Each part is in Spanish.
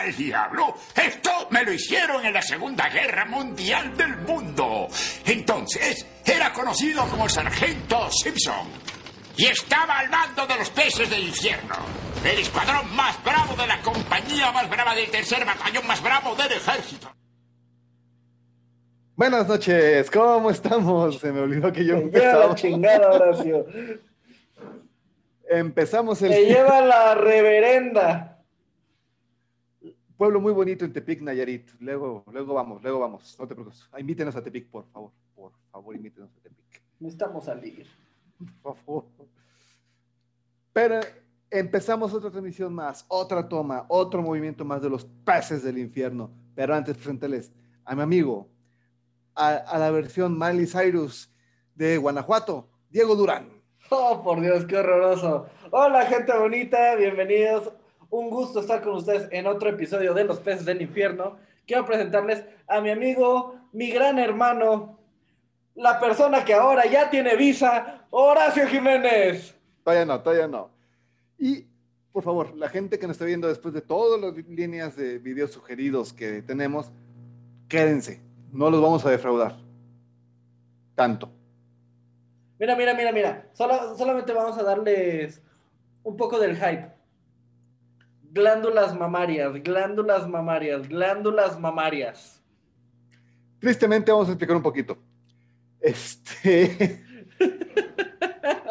al diablo? Esto me lo hicieron en la Segunda Guerra Mundial del Mundo. Entonces, era conocido como el Sargento Simpson. Y estaba al mando de los peces del infierno. El escuadrón más bravo de la compañía más brava del tercer batallón más bravo del ejército. Buenas noches, ¿cómo estamos? Se me olvidó que yo empezaba. chingada, Horacio. Empezamos el Te lleva la reverenda. Pueblo muy bonito en Tepic, Nayarit. Luego, luego vamos, luego vamos. No te preocupes. Ah, Invítenos a Tepic, por favor. Por favor, invítenos a Tepic. Necesitamos salir. Por favor. Pero empezamos otra transmisión más, otra toma, otro movimiento más de los peces del infierno. Pero antes, presentarles a mi amigo, a, a la versión Miley Cyrus de Guanajuato, Diego Durán. Oh, por Dios, qué horroroso. Hola, gente bonita, bienvenidos. Un gusto estar con ustedes en otro episodio de Los Peces del Infierno. Quiero presentarles a mi amigo, mi gran hermano, la persona que ahora ya tiene visa, Horacio Jiménez. Todavía no, todavía no. Y, por favor, la gente que nos está viendo después de todas las líneas de videos sugeridos que tenemos, quédense. No los vamos a defraudar. Tanto. Mira, mira, mira, mira. Solo- solamente vamos a darles un poco del hype. Glándulas mamarias, glándulas mamarias, glándulas mamarias. Tristemente, vamos a explicar un poquito. Este.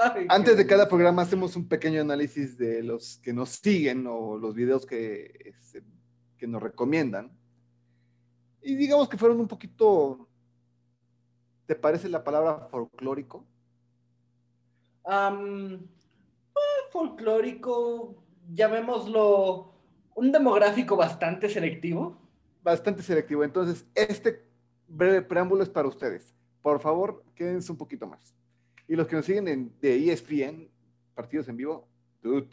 Ay, Antes de cada programa hacemos un pequeño análisis de los que nos siguen o los videos que, este, que nos recomiendan. Y digamos que fueron un poquito, ¿te parece la palabra folclórico? Am, eh, folclórico, llamémoslo un demográfico bastante selectivo. Bastante selectivo. Entonces, este breve preámbulo es para ustedes. Por favor, quédense un poquito más. Y los que nos siguen en, de ESPN, partidos en vivo, dude,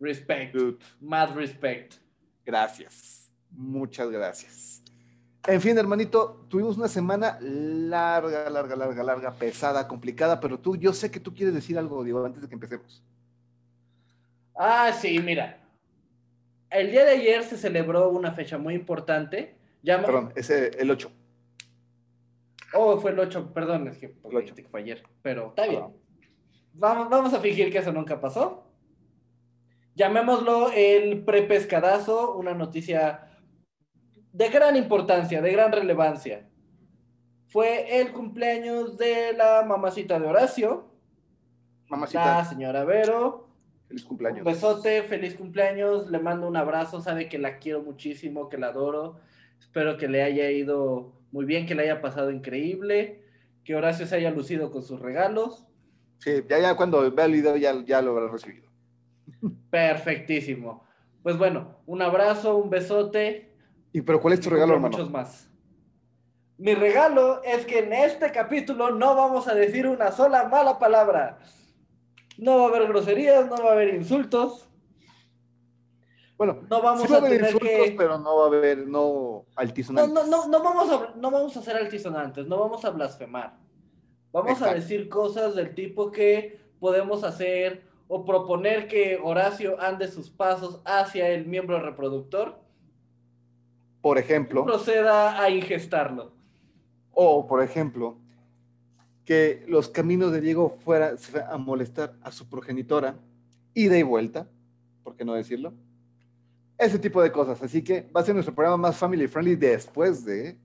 Respect, dude. mad respect. Gracias. Muchas gracias. En fin, hermanito, tuvimos una semana larga, larga, larga, larga, pesada, complicada, pero tú, yo sé que tú quieres decir algo, Diego, antes de que empecemos. Ah, sí, mira. El día de ayer se celebró una fecha muy importante. Llama- Perdón, ese, el 8. Oh, fue el 8, perdón, es que, El ocho. que fue ayer, pero está bien. Vamos, vamos a fingir que eso nunca pasó. Llamémoslo el prepescadazo, una noticia de gran importancia, de gran relevancia. Fue el cumpleaños de la mamacita de Horacio, la Mamacita, señora Vero. Feliz Un cumpleaños. besote, feliz cumpleaños, le mando un abrazo, sabe que la quiero muchísimo, que la adoro. Espero que le haya ido muy bien, que le haya pasado increíble, que Horacio se haya lucido con sus regalos. Sí, ya, ya cuando vea el video ya, ya lo habrá recibido. Perfectísimo. Pues bueno, un abrazo, un besote. ¿Y pero cuál es tu regalo, hermano? Muchos más. Mi regalo es que en este capítulo no vamos a decir una sola mala palabra. No va a haber groserías, no va a haber insultos. Bueno, No vamos sí va a haber tener insultos, que... pero no va a haber, no No, altisonantes. no, no, no vamos a, no vamos a ser altisonantes, no vamos a blasfemar. Vamos a decir cosas del tipo que podemos hacer o proponer que Horacio ande sus pasos hacia el miembro reproductor Por y ejemplo, proceda a ingestarlo. o por ejemplo, que los caminos de Diego fueran a molestar a su progenitora, ida y vuelta, ¿por qué no decirlo? Ese tipo de cosas. Así que va a ser nuestro programa más family friendly después de.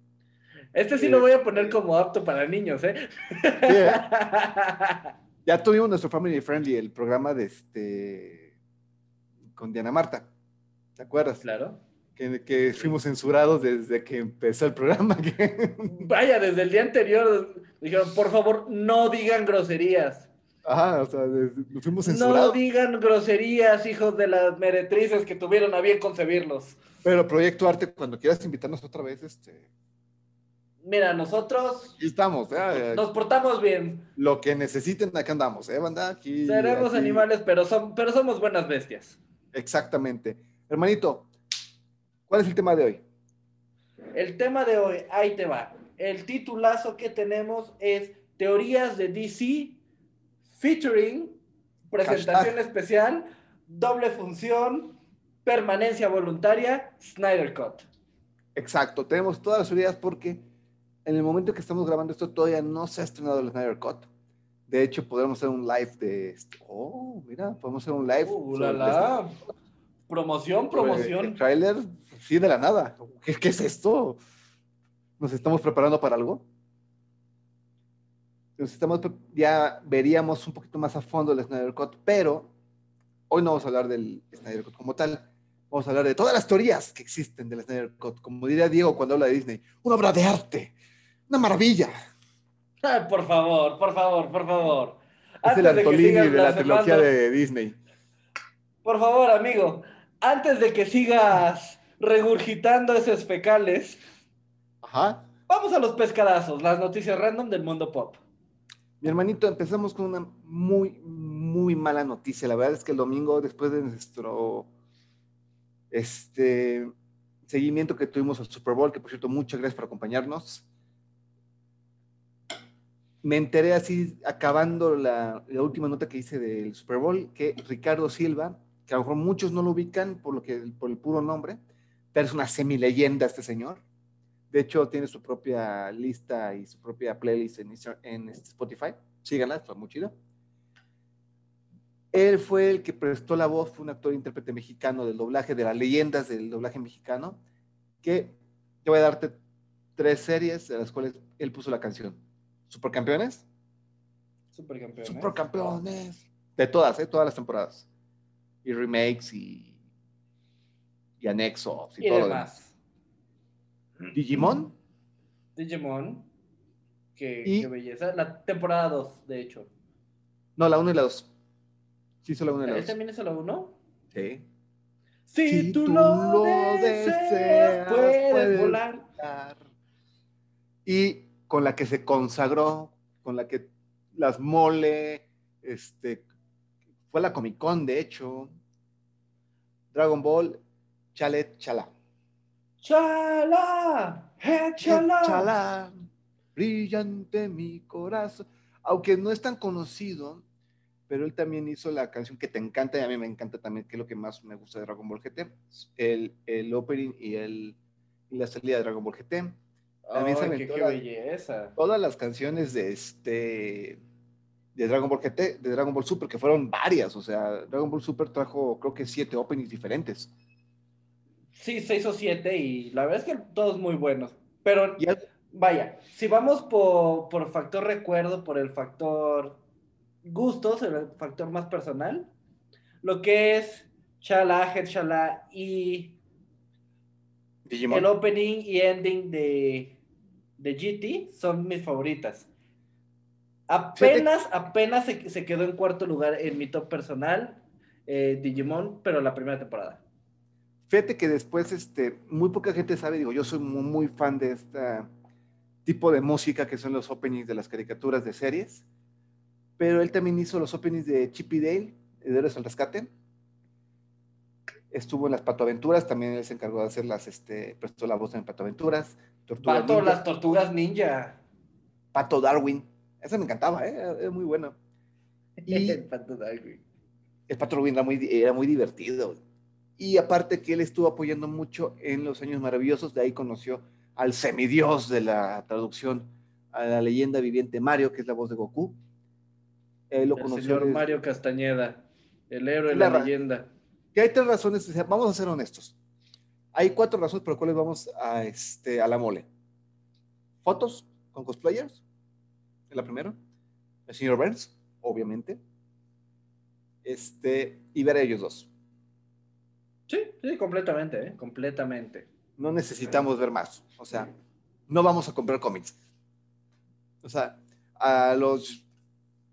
Este sí Eh, lo voy a poner como apto para niños, ¿eh? Ya tuvimos nuestro family friendly, el programa de este. con Diana Marta. ¿Te acuerdas? claro. Que, que fuimos censurados desde que empezó el programa. Vaya, desde el día anterior dijeron, por favor, no digan groserías. Ajá, o sea, nos fuimos No censurados. digan groserías, hijos de las meretrices que tuvieron a bien concebirlos. Pero Proyecto Arte, cuando quieras invitarnos otra vez, este, Mira, nosotros aquí estamos. ¿eh? nos portamos bien. Lo que necesiten, acá andamos, ¿eh, banda? Aquí, Seremos aquí. animales, pero, son, pero somos buenas bestias. Exactamente. Hermanito, ¿cuál es el tema de hoy? El tema de hoy, ahí te va. El titulazo que tenemos es Teorías de DC featuring presentación Hashtag. especial, doble función, permanencia voluntaria, Snyder Cut. Exacto, tenemos todas las teorías porque en el momento que estamos grabando esto todavía no se ha estrenado el Snyder Cut. De hecho, podemos hacer un live de esto. Oh, mira, podemos hacer un live. Uh, la, la. Promoción, sobre promoción. El trailer, sí, de la nada. ¿Qué, ¿Qué es esto? ¿Nos estamos preparando para algo? Nos estamos, ya veríamos un poquito más a fondo el Snyder Cut, pero hoy no vamos a hablar del Snyder Cut como tal. Vamos a hablar de todas las teorías que existen del Snyder Cut. Como diría Diego cuando habla de Disney, una obra de arte, una maravilla. Ay, por favor, por favor, por favor. Es el Antes Antolini de la trilogía de Disney. Por favor, amigo, antes de que sigas regurgitando esos fecales, Ajá. vamos a los pescadazos, las noticias random del mundo pop. Mi hermanito, empezamos con una muy, muy mala noticia. La verdad es que el domingo, después de nuestro este, seguimiento que tuvimos al Super Bowl, que por cierto, muchas gracias por acompañarnos, me enteré así, acabando la, la última nota que hice del Super Bowl, que Ricardo Silva, que a lo mejor muchos no lo ubican por, lo que, por el puro nombre, pero es una semileyenda este señor. De hecho, tiene su propia lista y su propia playlist en, este Spotify. Síganla, está muy chido. Él fue el que prestó la voz, fue un actor e intérprete mexicano del doblaje, de las leyendas del doblaje mexicano, que yo voy a darte tres series de las cuales él puso la canción. Supercampeones, Supercampeones. Supercampeones, de todas, ¿eh? todas las temporadas. Y remakes y, y anexos y, Y todo lo demás. Digimon, Digimon. Qué, Y- qué belleza. La temporada 2, de hecho. no, la 1 y la 2. Sí, solo la 1 y la ¿Él 2. también es solo uno? Sí. Si, Si tú, tú lo, lo deseas, deseas, puedes, puedes. volar. Y con la que se consagró, con la que las mole, este, fue la Comic Con, de hecho. Dragon Ball, Chalet, Chala. ¡Chala! ¡Eh, chala! Chala, brillante mi corazón. Aunque no es tan conocido, pero él también hizo la canción que te encanta y a mí me encanta también, que es lo que más me gusta de Dragon Ball GT, el, el opening y, el, y la salida de Dragon Ball GT. También se Ay, qué, qué la- belleza. Todas las canciones de este de Dragon Ball GT, de Dragon Ball Super, que fueron varias, o sea, Dragon Ball Super trajo creo que siete openings diferentes. Sí, seis o siete y la verdad es que todos muy buenos. Pero vaya, si vamos por, por factor recuerdo, por el factor gustos, el factor más personal, lo que es Chala, Head Chala y Digimon. el opening y ending de, de GT son mis favoritas. Apenas, apenas se, se quedó en cuarto lugar en mi top personal, eh, Digimon, pero la primera temporada. Fíjate que después, este, muy poca gente sabe, digo, yo soy muy, muy fan de este tipo de música que son los openings de las caricaturas de series, pero él también hizo los openings de Chip y Dale, de Héroes al Rescate. Estuvo en las Patoaventuras, también él se encargó de hacer las, este, prestó la voz en Patoaventuras. Tortugas Pato, Ninja. las tortugas ninja. Pato Darwin. Esa me encantaba, ¿eh? era, era muy bueno. Y El Pato Darwin. el Pato Darwin era muy, era muy divertido. Y aparte que él estuvo apoyando mucho en los años maravillosos, de ahí conoció al semidios de la traducción, a la leyenda viviente Mario, que es la voz de Goku. Lo El conoció. señor desde- Mario Castañeda, el héroe, La la, leyenda. Que hay tres razones, vamos a ser honestos. Hay cuatro razones por las cuales vamos a, este, a la mole. Fotos con cosplayers, es la primera. El señor Burns, obviamente. Este, y ver a ellos dos. Sí, sí, completamente, ¿eh? completamente. No necesitamos ver más. O sea, no vamos a comprar cómics. O sea, a los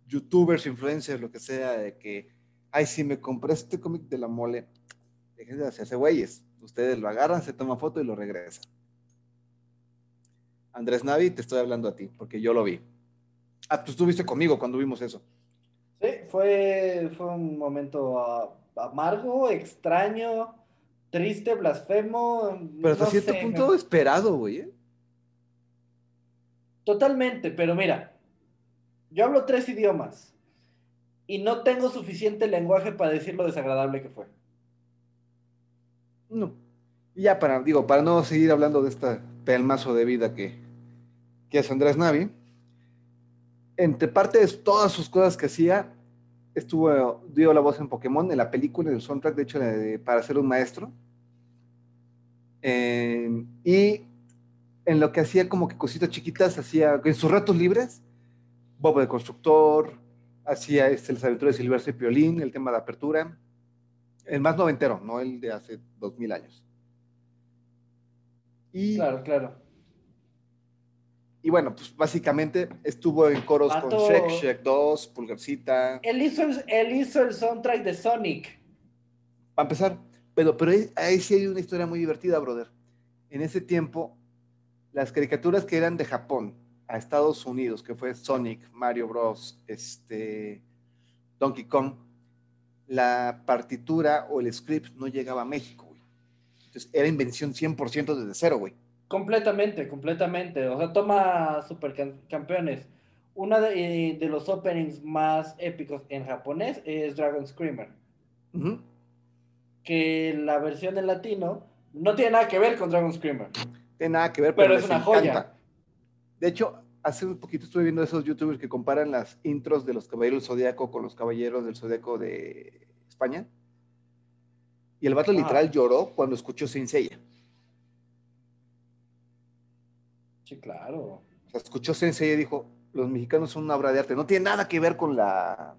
youtubers, influencers, lo que sea, de que, ay, si me compré este cómic de la mole, déjense de hacerse güeyes. Ustedes lo agarran, se toman foto y lo regresan. Andrés Navi, te estoy hablando a ti, porque yo lo vi. Ah, tú estuviste conmigo cuando vimos eso. Sí, fue, fue un momento ah, amargo, extraño, triste, blasfemo. Pero hasta no cierto sé, punto me- esperado, güey. ¿eh? Totalmente, pero mira, yo hablo tres idiomas y no tengo suficiente lenguaje para decir lo desagradable que fue. No. Y ya para, digo, para no seguir hablando de esta pelmazo de vida que, que es Andrés Navi, entre parte de todas sus cosas que hacía, estuvo, dio la voz en Pokémon, en la película, en el soundtrack, de hecho, para ser un maestro. Eh, y en lo que hacía como que cositas chiquitas, hacía en sus ratos libres, Bob de Constructor, hacía este, las aventuras de Silverso y Piolín, el tema de apertura, el más noventero, no el de hace dos mil años. Claro, claro. Y bueno, pues básicamente estuvo en coros con. Shrek, Shrek 2, Pulgarcita, Él hizo el, él hizo el soundtrack de Sonic. para empezar, pero, pero ahí, ahí sí hay una historia muy divertida, brother. En ese tiempo, las caricaturas que eran de Japón a Estados Unidos, que fue Sonic, Mario Bros, este, Donkey Kong, la partitura o el script no llegaba a México, güey. Entonces era invención 100% desde cero, güey. Completamente, completamente. O sea, toma supercampeones. Uno de, eh, de los openings más épicos en japonés es Dragon Screamer. Que la versión en latino no tiene nada que ver con Dragon Screamer. Tiene nada que ver, Pero pero, es una joya. encanta. De hecho, hace un poquito estuve viendo esos youtubers que comparan las intros de los Caballeros del Zodíaco con los Caballeros del Zodíaco de España. Y el vato Ah. literal lloró cuando escuchó Seiya. Sí, claro. O sea, escuchó Saint Seiya y dijo, los mexicanos son una obra de arte. No tiene nada que ver con la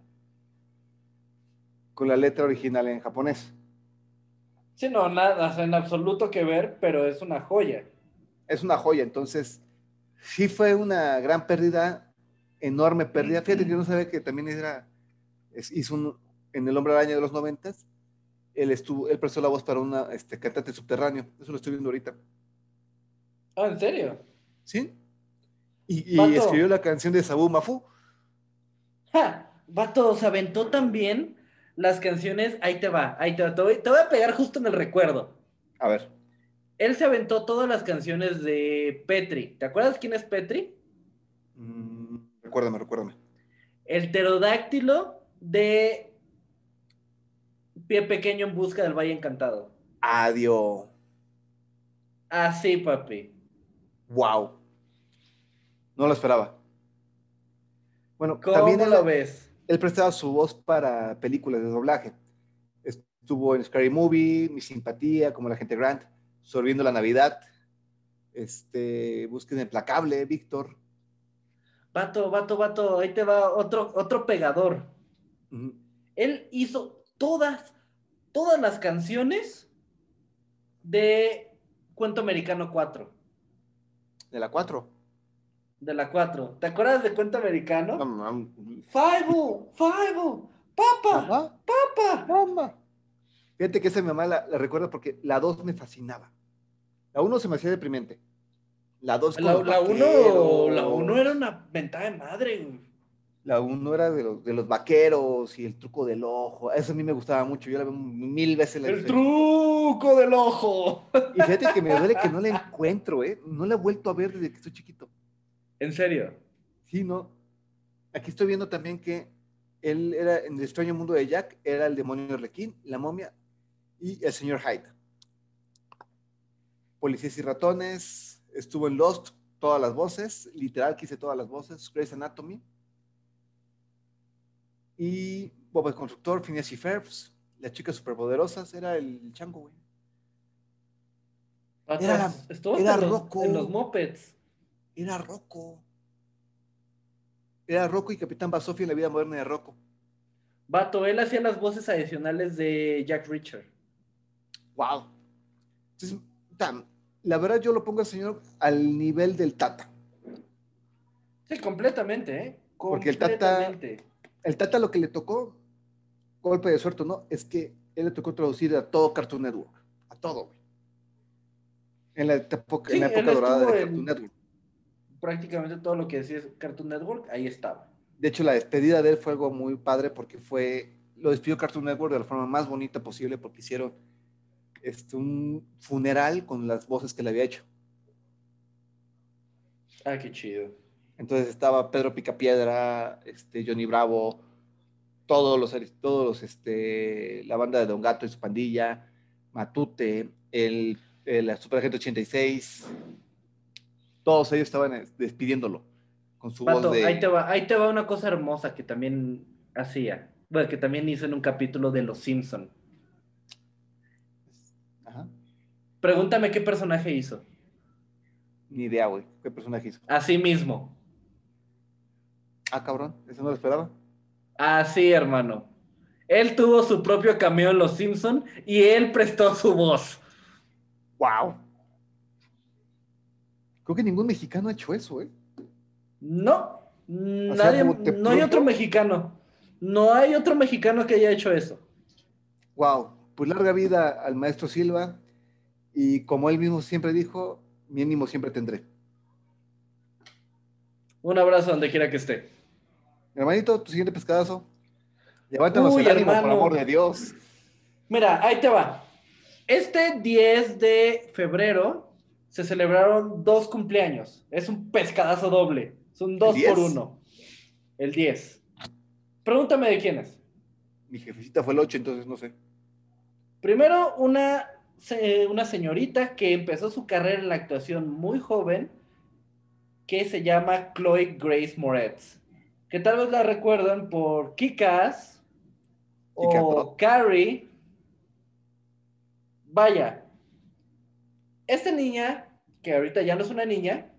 con la letra original en japonés. Sí, no, nada, o sea, en absoluto que ver, pero es una joya. Es una joya. Entonces, sí fue una gran pérdida, enorme pérdida. Fíjate que yo no sabía que también era, es- hizo un, en El Hombre Araña de los noventas, él estuvo, él prestó la voz para una este, cantante subterráneo. Eso lo estoy viendo ahorita. Ah, ¿en serio? ¿Sí? Y, y escribió la canción de Sabu Mafu. ¡Ja! Vato, se aventó también las canciones. Ahí te va, ahí te va. Te voy, te voy a pegar justo en el recuerdo. A ver. Él se aventó todas las canciones de Petri. ¿Te acuerdas quién es Petri? Mm, recuérdame, recuérdame. El pterodáctilo de Pie Pequeño en busca del Valle Encantado. Adiós. Así, papi. Wow. No lo esperaba. Bueno, ¿Cómo también él, lo ves? él prestaba su voz para películas de doblaje. Estuvo en Scary Movie, Mi Simpatía, como la gente Grant, Sorbiendo la Navidad, este, Búsqueda Implacable, Víctor. Vato, vato, vato, ahí te va otro, otro pegador. Él hizo todas, todas las canciones de Cuento Americano 4, De la 4. de la 4. ¿Te acuerdas de Cuento Americano? No, no, Five, five, papa, papa. mamá. Fíjate que esa mi mamá la, la recuerda porque la 2 me fascinaba. La 1 se me hacía deprimente. La 2 La 1 la uno era una mentada de madre, güey. La 1 era de los, de los vaqueros y el truco del ojo. Eso a mí me gustaba mucho. Yo la veo mil veces. La El truco del ojo. Y fíjate que me duele que no la encuentro, ¿eh? No la he vuelto a ver desde que estoy chiquito. En serio. Sí, no. Aquí estoy viendo también que él era en el extraño mundo de Jack, era el demonio Arlequín, la momia y el señor Hyde. Policías y ratones, estuvo en Lost, todas las voces, literal que hice todas las voces, Grey's Anatomy. Y Bob el Constructor, Phineas y Ferbs, las chicas superpoderosas, era el chango, güey. Vato, Era- estuvo era en los, Rocco. en los mopeds. Era Rocco. Era Rocco y Capitán Basofia en la vida moderna de Rocco. Vato, él hacía las voces adicionales de Jack Richard. Wow. Entonces, tam, la verdad yo lo pongo al señor al nivel del Tata. Sí, completamente, ¿eh? Porque el Tata- Completamente. El Tata lo que le tocó, golpe de suerte, ¿no? Es que él le tocó traducir a todo Cartoon Network. A todo, güey. En la época, en la Sí, él época dorada de en- Cartoon Network. Prácticamente todo lo que decía Cartoon Network, ahí estaba. De hecho, la despedida de él fue algo muy padre porque fue, lo despidió Cartoon Network de la forma más bonita posible porque hicieron este, un funeral con las voces que le había hecho. Ah, qué chido. Entonces estaba Pedro Picapiedra, este, Johnny Bravo, todos los, todos los, este, la banda de Don Gato y su pandilla, Matute, el, el Superagente 86, todos ellos estaban despidiéndolo con su Pato, voz de... ahí, te va, ahí te va una cosa hermosa que también hacía. Bueno, que también hizo en un capítulo de Los Simpson. Ajá. Pregúntame qué personaje hizo. Ni idea, güey. ¿Qué personaje hizo? Así mismo. Ah, cabrón, eso no lo esperaba. Así, hermano. Él tuvo su propio cameo en Los Simpson y él prestó su voz. ¡Wow! Creo que ningún mexicano ha hecho eso, ¿eh? No, nadie, no hay otro mexicano. No hay otro mexicano que haya hecho eso. ¡Wow! Pues larga vida al maestro Silva y como él mismo siempre dijo, mi ánimo siempre tendré. Un abrazo donde quiera que esté. Hermanito, tu siguiente pescadazo. Levántanos Uy, el ánimo, por amor de Dios. Mira, ahí te va. Este 10 de febrero se celebraron dos cumpleaños. Es un pescadazo doble. Son dos ¿El 10? por uno. El 10. Pregúntame de quién es. Mi jefecita fue el 8, entonces no sé. Primero, una, una señorita que empezó su carrera en la actuación muy joven, que se llama Chloe Grace Moretz. Que tal vez la recuerdan por Kick-Ass, o. Carrie. Vaya. Esta niña, que ahorita ya no es una niña,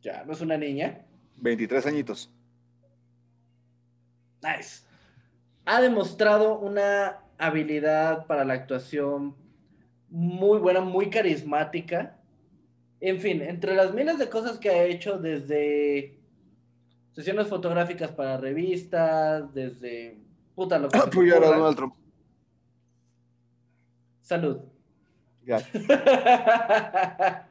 ya no es una niña, 23 añitos. Nice. Ha demostrado una habilidad para la actuación muy buena, muy carismática. En fin, entre las miles de cosas que ha hecho desde sesiones fotográficas para revistas, desde puta lo que Apoyar a. Donald Trump. Salud. Gracias.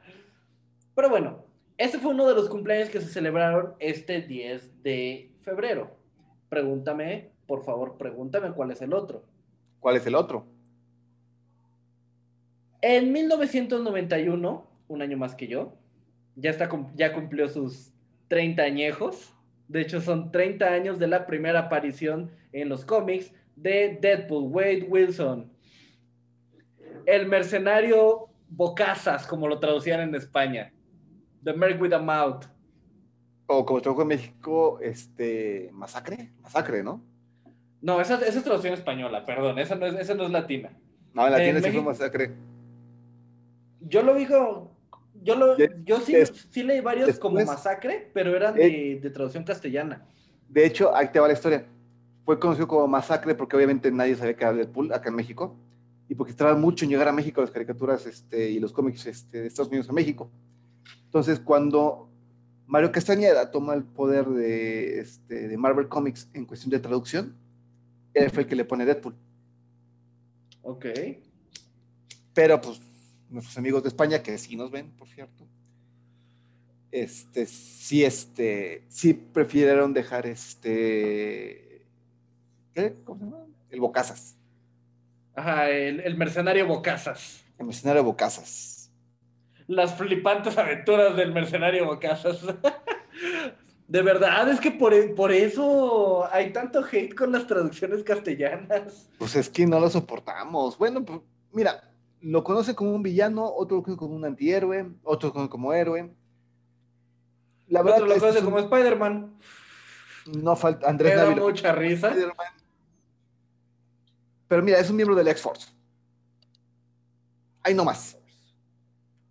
Pero bueno, ese fue uno de los cumpleaños que se celebraron este 10 de febrero. Pregúntame, por favor, pregúntame cuál es el otro. ¿Cuál es el otro? En 1991, un año más que yo, ya, está, ya cumplió sus 30 añejos. De hecho, son 30 años de la primera aparición en los cómics de Deadpool, Wade Wilson. El mercenario Bocazas, como lo traducían en España. The Merc with a Mouth. O como tradujo en México, este. Masacre. Masacre, ¿no? No, esa, esa es traducción española, perdón, esa no es, esa no es latina. No, en la En tienda sí fue masacre. Yo lo como. Yo, lo, yo sí, sí leí varios como masacre, pero eran de, de traducción castellana. De hecho, ahí te va la historia. Fue conocido como Masacre porque obviamente nadie sabía que era Deadpool acá en México. Y porque estaba mucho en llegar a México las caricaturas este, y los cómics este, de Estados Unidos a México. Entonces, cuando Mario Castañeda toma el poder de, este, de Marvel Comics en cuestión de traducción, él fue el que le pone Deadpool. Ok. Pero, pues, nuestros amigos de España, que sí nos ven, por cierto, este, sí, este, sí prefirieron dejar este, ¿qué? ¿Cómo se llama? El Bocazas, Ajá, el, el mercenario Bocazas. el mercenario Bocazas. Las flipantes aventuras del mercenario Bocazas. De verdad, es que por, por eso hay tanto hate con las traducciones castellanas. Pues es que no lo soportamos. Bueno, pues, mira, lo conoce como un villano, otro lo conoce como un antihéroe, otro lo conoce como héroe. La verdad, Otro lo conoce es un- como Spider-Man. no falta Me Andrés da Dávila. mucha risa. Pero mira, es un miembro del X-Force. Ahí no más.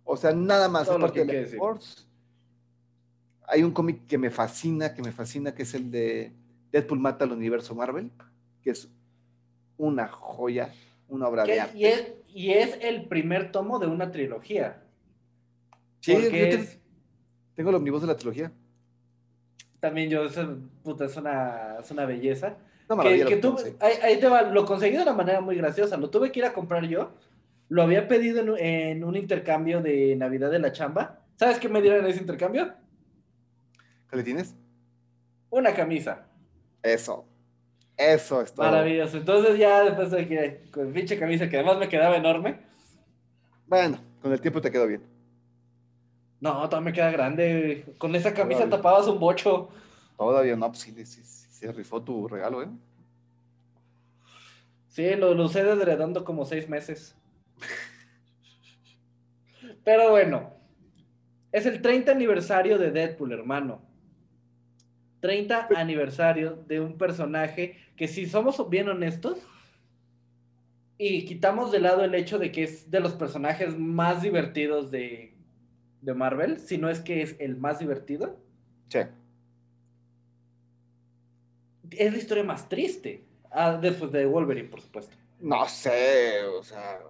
O sea, nada más. Parte del. X-Force. Hay un cómic que me fascina, que me fascina, que es el de Deadpool mata al universo Marvel, que es una joya, una obra de arte. y, es, y es el primer tomo de una trilogía. Sí, yo es- tengo el omnibus de la trilogía. también yo, eso, puta, es una, es una belleza. Una Que, que conseguí. ahí, ahí te va, lo conseguí de una manera muy graciosa. Lo tuve que ir a comprar yo. Lo había pedido en, un- en un intercambio de Navidad de la chamba. ¿Sabes qué me dieron en ese intercambio? ¿Qué le tienes? Una camisa. Eso. Eso es todo. Maravilloso. Entonces ya después de que con pinche camisa que además me quedaba enorme. Bueno, con el tiempo te quedó bien. No, todavía me queda grande. Con esa camisa Órale. tapabas un bocho. Todavía no, pues sí, sí, sí, se rifó tu regalo, ¿eh? Sí, lo, lo usé dando como seis meses. Pero bueno, es el 30 aniversario de Deadpool, hermano. 30 aniversario de un personaje que si somos bien honestos y quitamos de lado el hecho de que es de los personajes más divertidos de, de Marvel, si no es que es el más divertido. Sí. Es la historia más triste. Ah, después de Wolverine, por supuesto. No sé, o sea,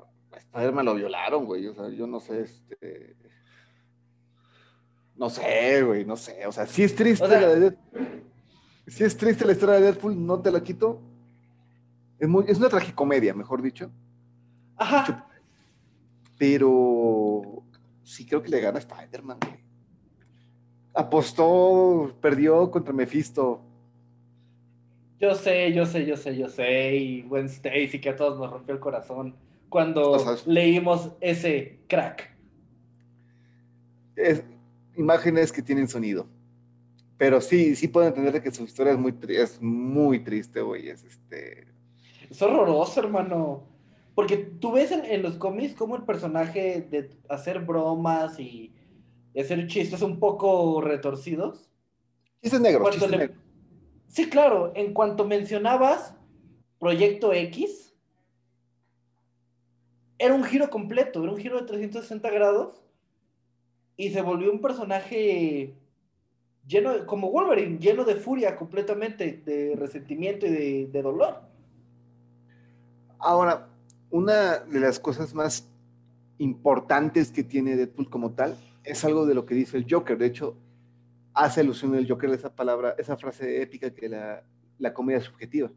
a me lo violaron, güey. O sea, yo no sé, este. No sé, güey, no sé. O sea, si es triste la de Si es triste la historia de Deadpool, no te la quito. Es, muy, es una tragicomedia, mejor dicho. Ajá. Pero sí creo que le gana a Spider-Man, güey. Apostó, perdió contra Mephisto. Yo sé, yo sé, yo sé, yo sé. Y Gwen Stacy que a todos nos rompió el corazón cuando leímos ese crack. Es, imágenes que tienen sonido. Pero sí, sí puedo entender que su historia es muy, es muy triste, güey. Es este. Es horroroso, hermano. Porque tú ves en, los cómics como el personaje de hacer bromas y hacer chistes un poco retorcidos. Chistes negros. Chistes Sí, claro. En cuanto mencionabas Proyecto X, era un giro completo, era un giro de 360 grados y se volvió un personaje lleno, como Wolverine, lleno de furia completamente, de resentimiento y de, dolor. Ahora, una de las cosas más importantes que tiene Deadpool como tal es algo de lo que dice el Joker. De hecho, hace alusión el Joker de esa palabra, esa frase épica que la, la comedia subjetiva.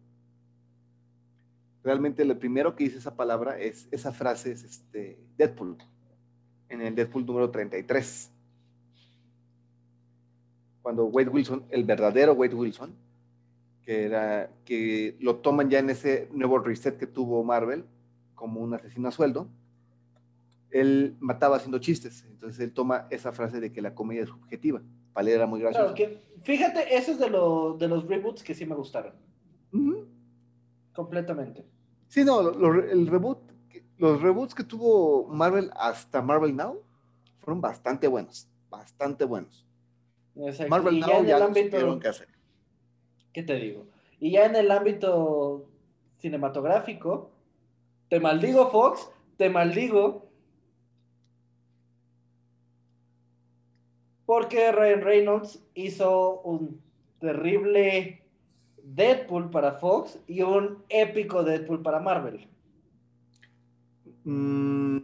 Realmente lo primero que dice esa palabra es, esa frase es este, Deadpool en el Deadpool número 33. Cuando Wade Wilson, el verdadero Wade Wilson, que, era, que lo toman ya en ese nuevo reset que tuvo Marvel como un asesino a sueldo, él mataba haciendo chistes. Entonces él toma esa frase de que la comedia es subjetiva. Para era muy gracioso. fíjate, eso es de, de los reboots que sí me gustaron. Completamente. Sí, no, el reboot los reboots que tuvo Marvel hasta Marvel Now fueron bastante buenos, bastante buenos. Marvel Now ya, en el qué ¿Qué te digo? Y ya en el ámbito cinematográfico, te maldigo Fox, te maldigo porque Ryan Reynolds hizo un terrible Deadpool para Fox y un épico Deadpool para Marvel. Mm,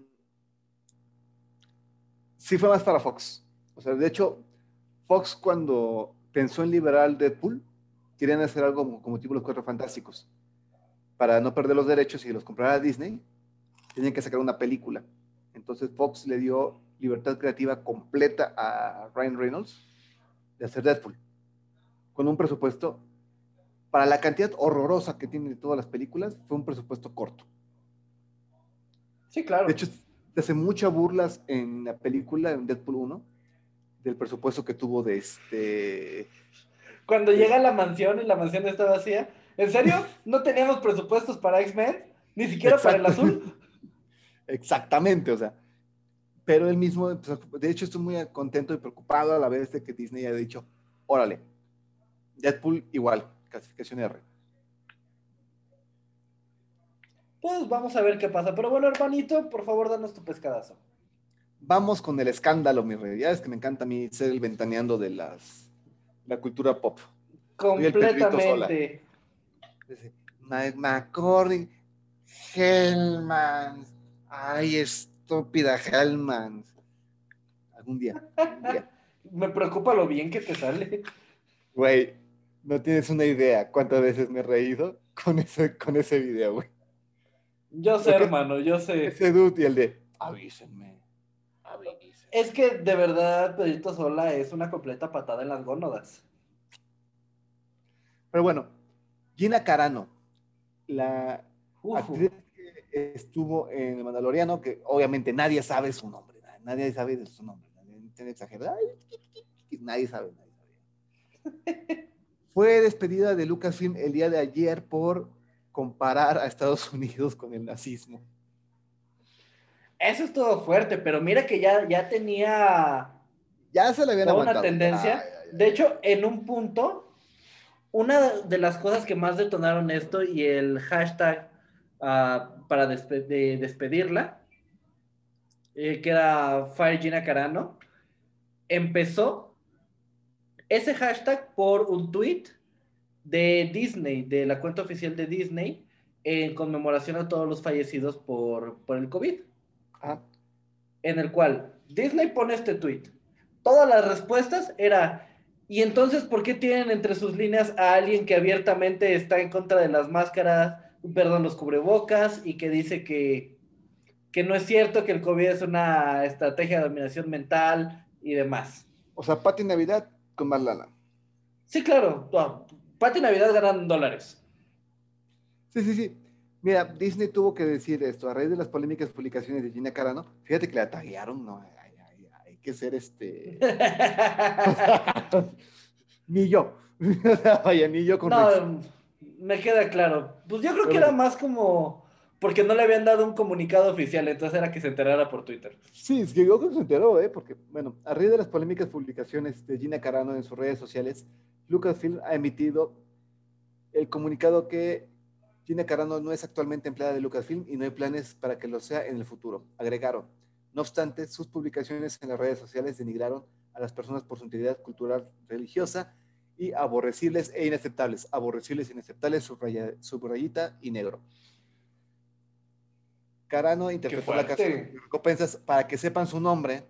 sí fue más para Fox. O sea, de hecho, Fox cuando pensó en liberar Deadpool, querían hacer algo como, tipo los Cuatro Fantásticos. Para no perder los derechos y los comprara Disney, tenían que sacar una película. Entonces Fox le dio libertad creativa completa a Ryan Reynolds de hacer Deadpool. Con un presupuesto, para la cantidad horrorosa que tiene de todas las películas, fue un presupuesto corto. Sí, claro. De hecho, se hace muchas burlas en la película, en Deadpool 1, del presupuesto que tuvo de este... Cuando llega a la mansión y la mansión está vacía. ¿En serio? ¿No teníamos presupuestos para X-Men? Ni siquiera para el azul. Exactamente, o sea. Pero él mismo, de hecho, estoy muy contento y preocupado a la vez de que Disney haya dicho, órale, Deadpool igual, clasificación R. pues vamos a ver qué pasa. Pero bueno, hermanito, por favor, danos tu pescadazo. Vamos con el escándalo, mi rey. Ya es que me encanta a mí ser el ventaneando de las, la cultura pop. Completamente. McCordy, Hellman. Ay, estúpida Hellman. Algún día. me preocupa lo bien que te sale. Güey, no tienes una idea cuántas veces me he reído con ese, con ese video, güey. Yo sé, hermano, yo sé. Ese dude y el de avísenme, Es que de verdad, Pedrito Sola es una completa patada en las gónodas. Pero bueno, Gina Carano, la actriz que estuvo en El Mandaloriano, que obviamente nadie sabe su nombre, nadie sabe de su nombre, nadie exagerado, nadie sabe, nadie sabe. Fue despedida de Lucasfilm el día de ayer por comparar a Estados Unidos con el nazismo. Eso es todo fuerte, pero mira que ya, ya tenía Ya se le habían toda una aguantado. tendencia. Ay, ay, ay. De hecho, en un punto, una de las cosas que más detonaron esto y el hashtag ah, para despe- de- despedirla, eh, que era Fire Gina Carano, empezó ese hashtag por un tweet de Disney, de la cuenta oficial de Disney, en conmemoración a todos los fallecidos por, por el COVID Ajá. en el cual Disney pone este tweet. Todas las respuestas era, ¿y entonces por qué tienen entre sus líneas a alguien que abiertamente está en contra de las máscaras, perdón, los cubrebocas y que dice que, que no es cierto que el COVID es una estrategia de dominación mental y demás? O sea, Pati Navidad con más lana. Sí, claro, Pati Navidad ganan dólares. Sí, sí, sí. Mira, Disney tuvo que decir esto a raíz de las polémicas publicaciones de Gina Carano. Fíjate que la taguearon, no, hay, hay- hay que ser este. ni yo. Vaya, ni yo con. No, me queda claro. Pues yo creo que era más como porque no le habían dado un comunicado oficial, entonces era que se enterara por Twitter. Sí, es que se enteró, ¿eh? Porque, bueno, a raíz de las polémicas publicaciones de Gina Carano en sus redes sociales, Lucasfilm ha emitido el comunicado que Gina Carano no es actualmente empleada de Lucasfilm y no hay planes para que lo sea en el futuro. Agregaron. No obstante, sus publicaciones en las redes sociales denigraron a las personas por su integridad cultural religiosa y aborrecibles e inaceptables. Aborrecibles e inaceptables, subraya- subrayita y negro. Carano interpretó la de recompensas para que sepan su nombre,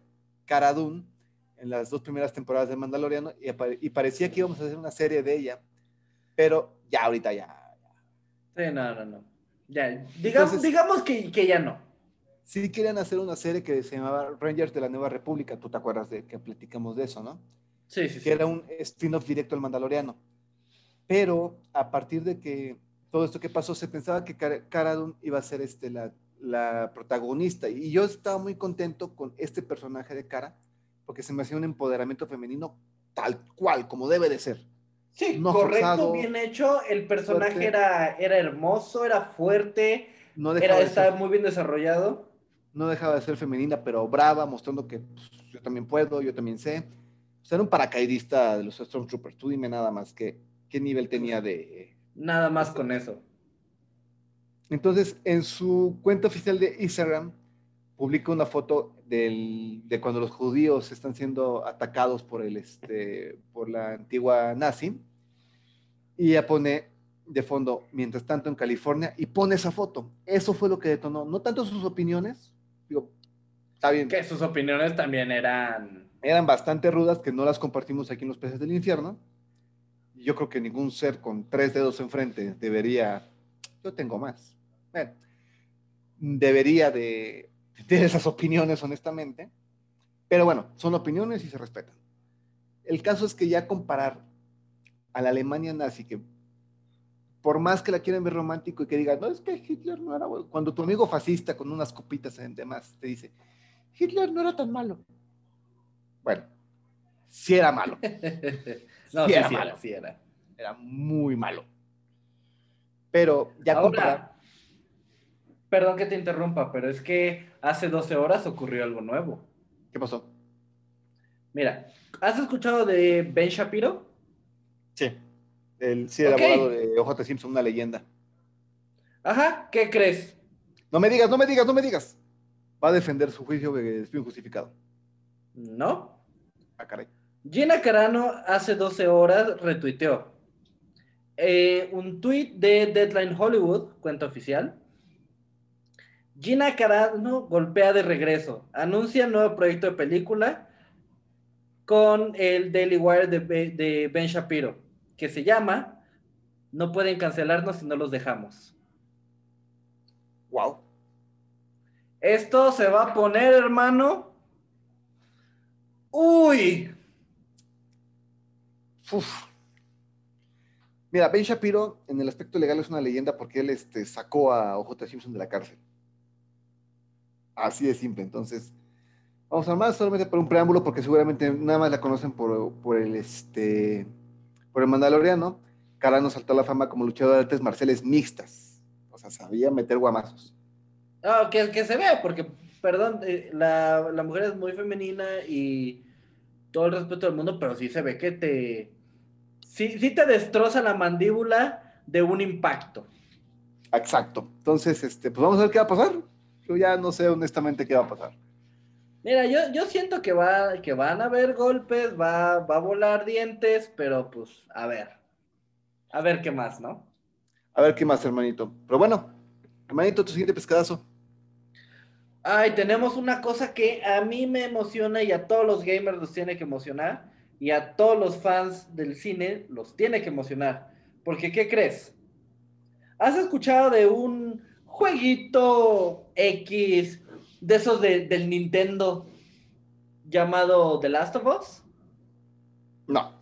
Cara Dune, en las dos primeras temporadas de Mandaloriano y, y parecía que íbamos a hacer una serie de ella, pero ya ahorita ya. Sí, no, no, no. Ya, digamos, Entonces- digamos que, que ya no. Sí querían hacer una serie que se llamaba Rangers de la Nueva República, tú te acuerdas de que platicamos de eso, ¿no? Sí, sí, que sí. era un spin-off directo al Mandaloriano. Pero a partir de que todo esto que pasó, se pensaba que Cara Dune iba a ser este, la, la protagonista. Y yo estaba muy contento con este personaje de Cara, porque se me hacía un empoderamiento femenino tal cual, como debe de ser. Sí, no correcto, forzado, bien hecho. El personaje fuerte. era, era hermoso, era fuerte, No era, estaba ser, muy bien desarrollado. no dejaba de ser femenina, pero brava, mostrando que pues, yo también puedo, yo también sé. O sea, era un paracaidista de los Stormtroopers. Tú dime nada más que, qué nivel tenía de, Nada más con eso. Entonces, en su cuenta oficial de Instagram, publica una foto del- de cuando los judíos están siendo atacados por, el, este, por la antigua nazi. Y ella pone de fondo, mientras tanto en California, y pone esa foto. Eso fue lo que detonó. No tanto sus opiniones, digo, está bien, Que sus opiniones también eran. eran bastante rudas que no las compartimos aquí en los peces del infierno. Yo creo que ningún ser con tres dedos enfrente debería, yo tengo más, Bueno, debería de tener esas opiniones honestamente, pero bueno, son opiniones y se respetan. El caso es que ya comparar a la Alemania nazi, que por más que la quieran ver romántico y que digan, no, es que Hitler no era bueno, cuando tu amigo fascista con unas copitas en demás te dice, Hitler no era tan malo. Bueno, sí era malo, no, Sí sí, era sí malo. era, sí era. era muy malo. Pero ya Ahora, comparar, perdón que te interrumpa, pero es que hace 12 horas ocurrió algo nuevo. ¿qué pasó? Mira, ¿has escuchado de Ben Shapiro? Sí. El, sí, el abogado de OJ Simpson, una leyenda. Ajá, ¿qué crees? No me digas, no me digas, no me digas. Va a defender su juicio de despido injustificado. No. Ah, caray. Gina Carano hace 12 horas retuiteó eh, un tweet de Deadline Hollywood, cuenta oficial. Gina Carano golpea de regreso, anuncia nuevo proyecto de película con el Daily Wire de, Be- de Ben Shapiro, que se llama No pueden cancelarnos si no los dejamos. Wow. Esto se va a poner, hermano. Uy, Uf. Mira, Ben Shapiro en el aspecto legal es una leyenda porque él este, sacó a OJ Simpson de la cárcel. Así de simple. Entonces, vamos a más solamente por un preámbulo porque seguramente nada más la conocen por, por el este por el Mandaloriano. Carano saltó a la fama como luchador de artes marciales mixtas. O sea, sabía meter guamazos. Ah, que, que se ve, porque, perdón, eh, la, la mujer es muy femenina y todo el respeto del mundo, pero sí se ve que te. Sí, sí te destroza la mandíbula de un impacto. Exacto. Entonces, este, pues vamos a ver qué va a pasar. Yo ya no sé honestamente qué va a pasar. Mira, yo, yo siento que, va, que van a haber golpes, va, va a volar dientes, pero pues, a ver. A ver qué más, ¿no? A ver qué más, hermanito. Pero bueno, hermanito, tu siguiente pescadazo. Ay, tenemos una cosa que a mí me emociona y a todos los gamers los tiene que emocionar y a todos los fans del cine los tiene que emocionar. Porque, ¿qué crees? ¿Has escuchado de un jueguito X de esos de- del Nintendo llamado The Last of Us? No.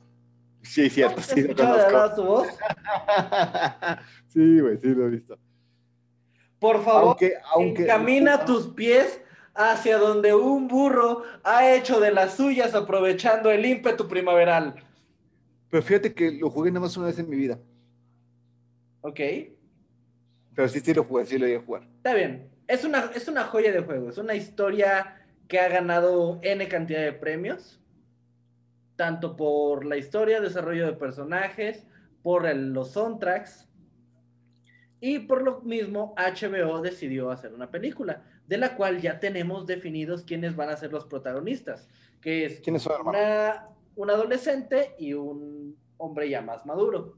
Sí, cierto, ¿Has sí, lo de The conozco. Last of Us? sí, güey, sí lo he visto. Por favor, Aunque, aunque. encamina tus pies hacia donde un burro ha hecho de las suyas aprovechando el ímpetu primaveral. Pero fíjate que lo jugué nada más una vez en mi vida. ¿Ok? Pero sí, sí lo jugué, sí lo iba a jugar. Está bien. Es una, es una joya de juego. Es una historia que ha ganado N cantidad de premios. Tanto por la historia, desarrollo de personajes, por el- los soundtracks. Y por lo mismo, HBO decidió hacer una película, de la cual ya tenemos definidos quiénes van a ser los protagonistas. Que es ¿Quiénes son, hermano? una, un adolescente y un hombre ya más maduro.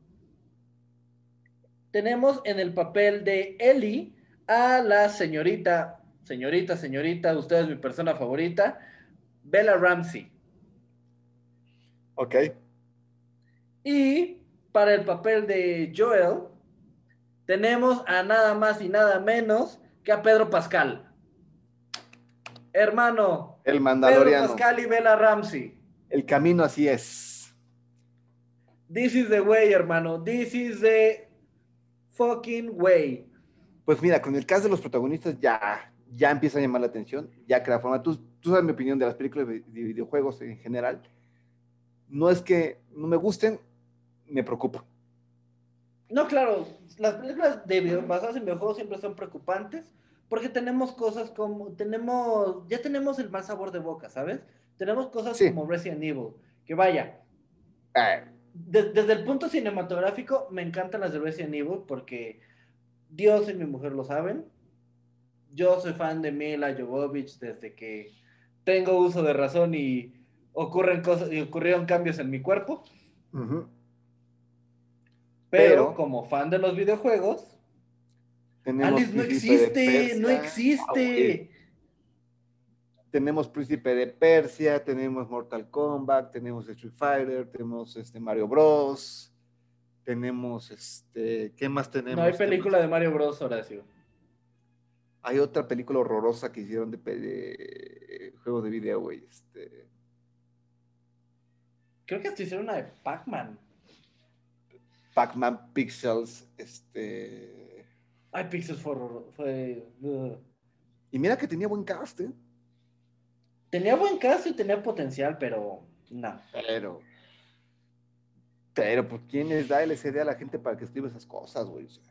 Tenemos en el papel de Ellie a la señorita, señorita, señorita, usted es mi persona favorita, Bella Ramsey. Ok. Y para el papel de Joel, tenemos a nada más y nada menos que a Pedro Pascal. Hermano, El Pedro Mandaloriano. Pascal y Bella Ramsey. El camino así es. This is the way, hermano. This is the fucking way. Pues mira, con el caso de los protagonistas ya, ya empieza a llamar la atención, ya crea forma. Tú, tú sabes mi opinión de las películas de, de videojuegos en general. No es que no me gusten, me preocupa. No, claro, las películas de video- basadas en videojuegos siempre son preocupantes porque tenemos cosas como, tenemos, ya tenemos el mal sabor de boca, ¿sabes? Tenemos cosas Sí. como Resident Evil, que vaya, Eh, de- desde el punto cinematográfico me encantan las de Resident Evil porque Dios y mi mujer lo saben. Yo soy fan de Mila Jovovich desde que tengo uso de razón y ocurren cosas y ocurrieron cambios en mi cuerpo. Pero, Pero- como fan de los videojuegos, Alice no existe, no. Ah, existe. Tenemos Príncipe de Persia, tenemos Mortal Kombat, tenemos Street Fighter, tenemos este Mario Bros. Tenemos este, ¿qué más tenemos? No hay película de Mario Bros, Horacio. Hay otra película horrorosa que hicieron de, pe- de juegos de video, güey. Este, Creo que hasta hicieron una de Pac-Man. Pac-Man Pixels, este. Ay, Pixels fue. horror- fue. Y mira que tenía buen cast, ¿eh? Tenía buen caso y tenía potencial, pero no. Pero. Pero, pues, ¿quién les da LCD a la gente para que escriba esas cosas, güey? O sea,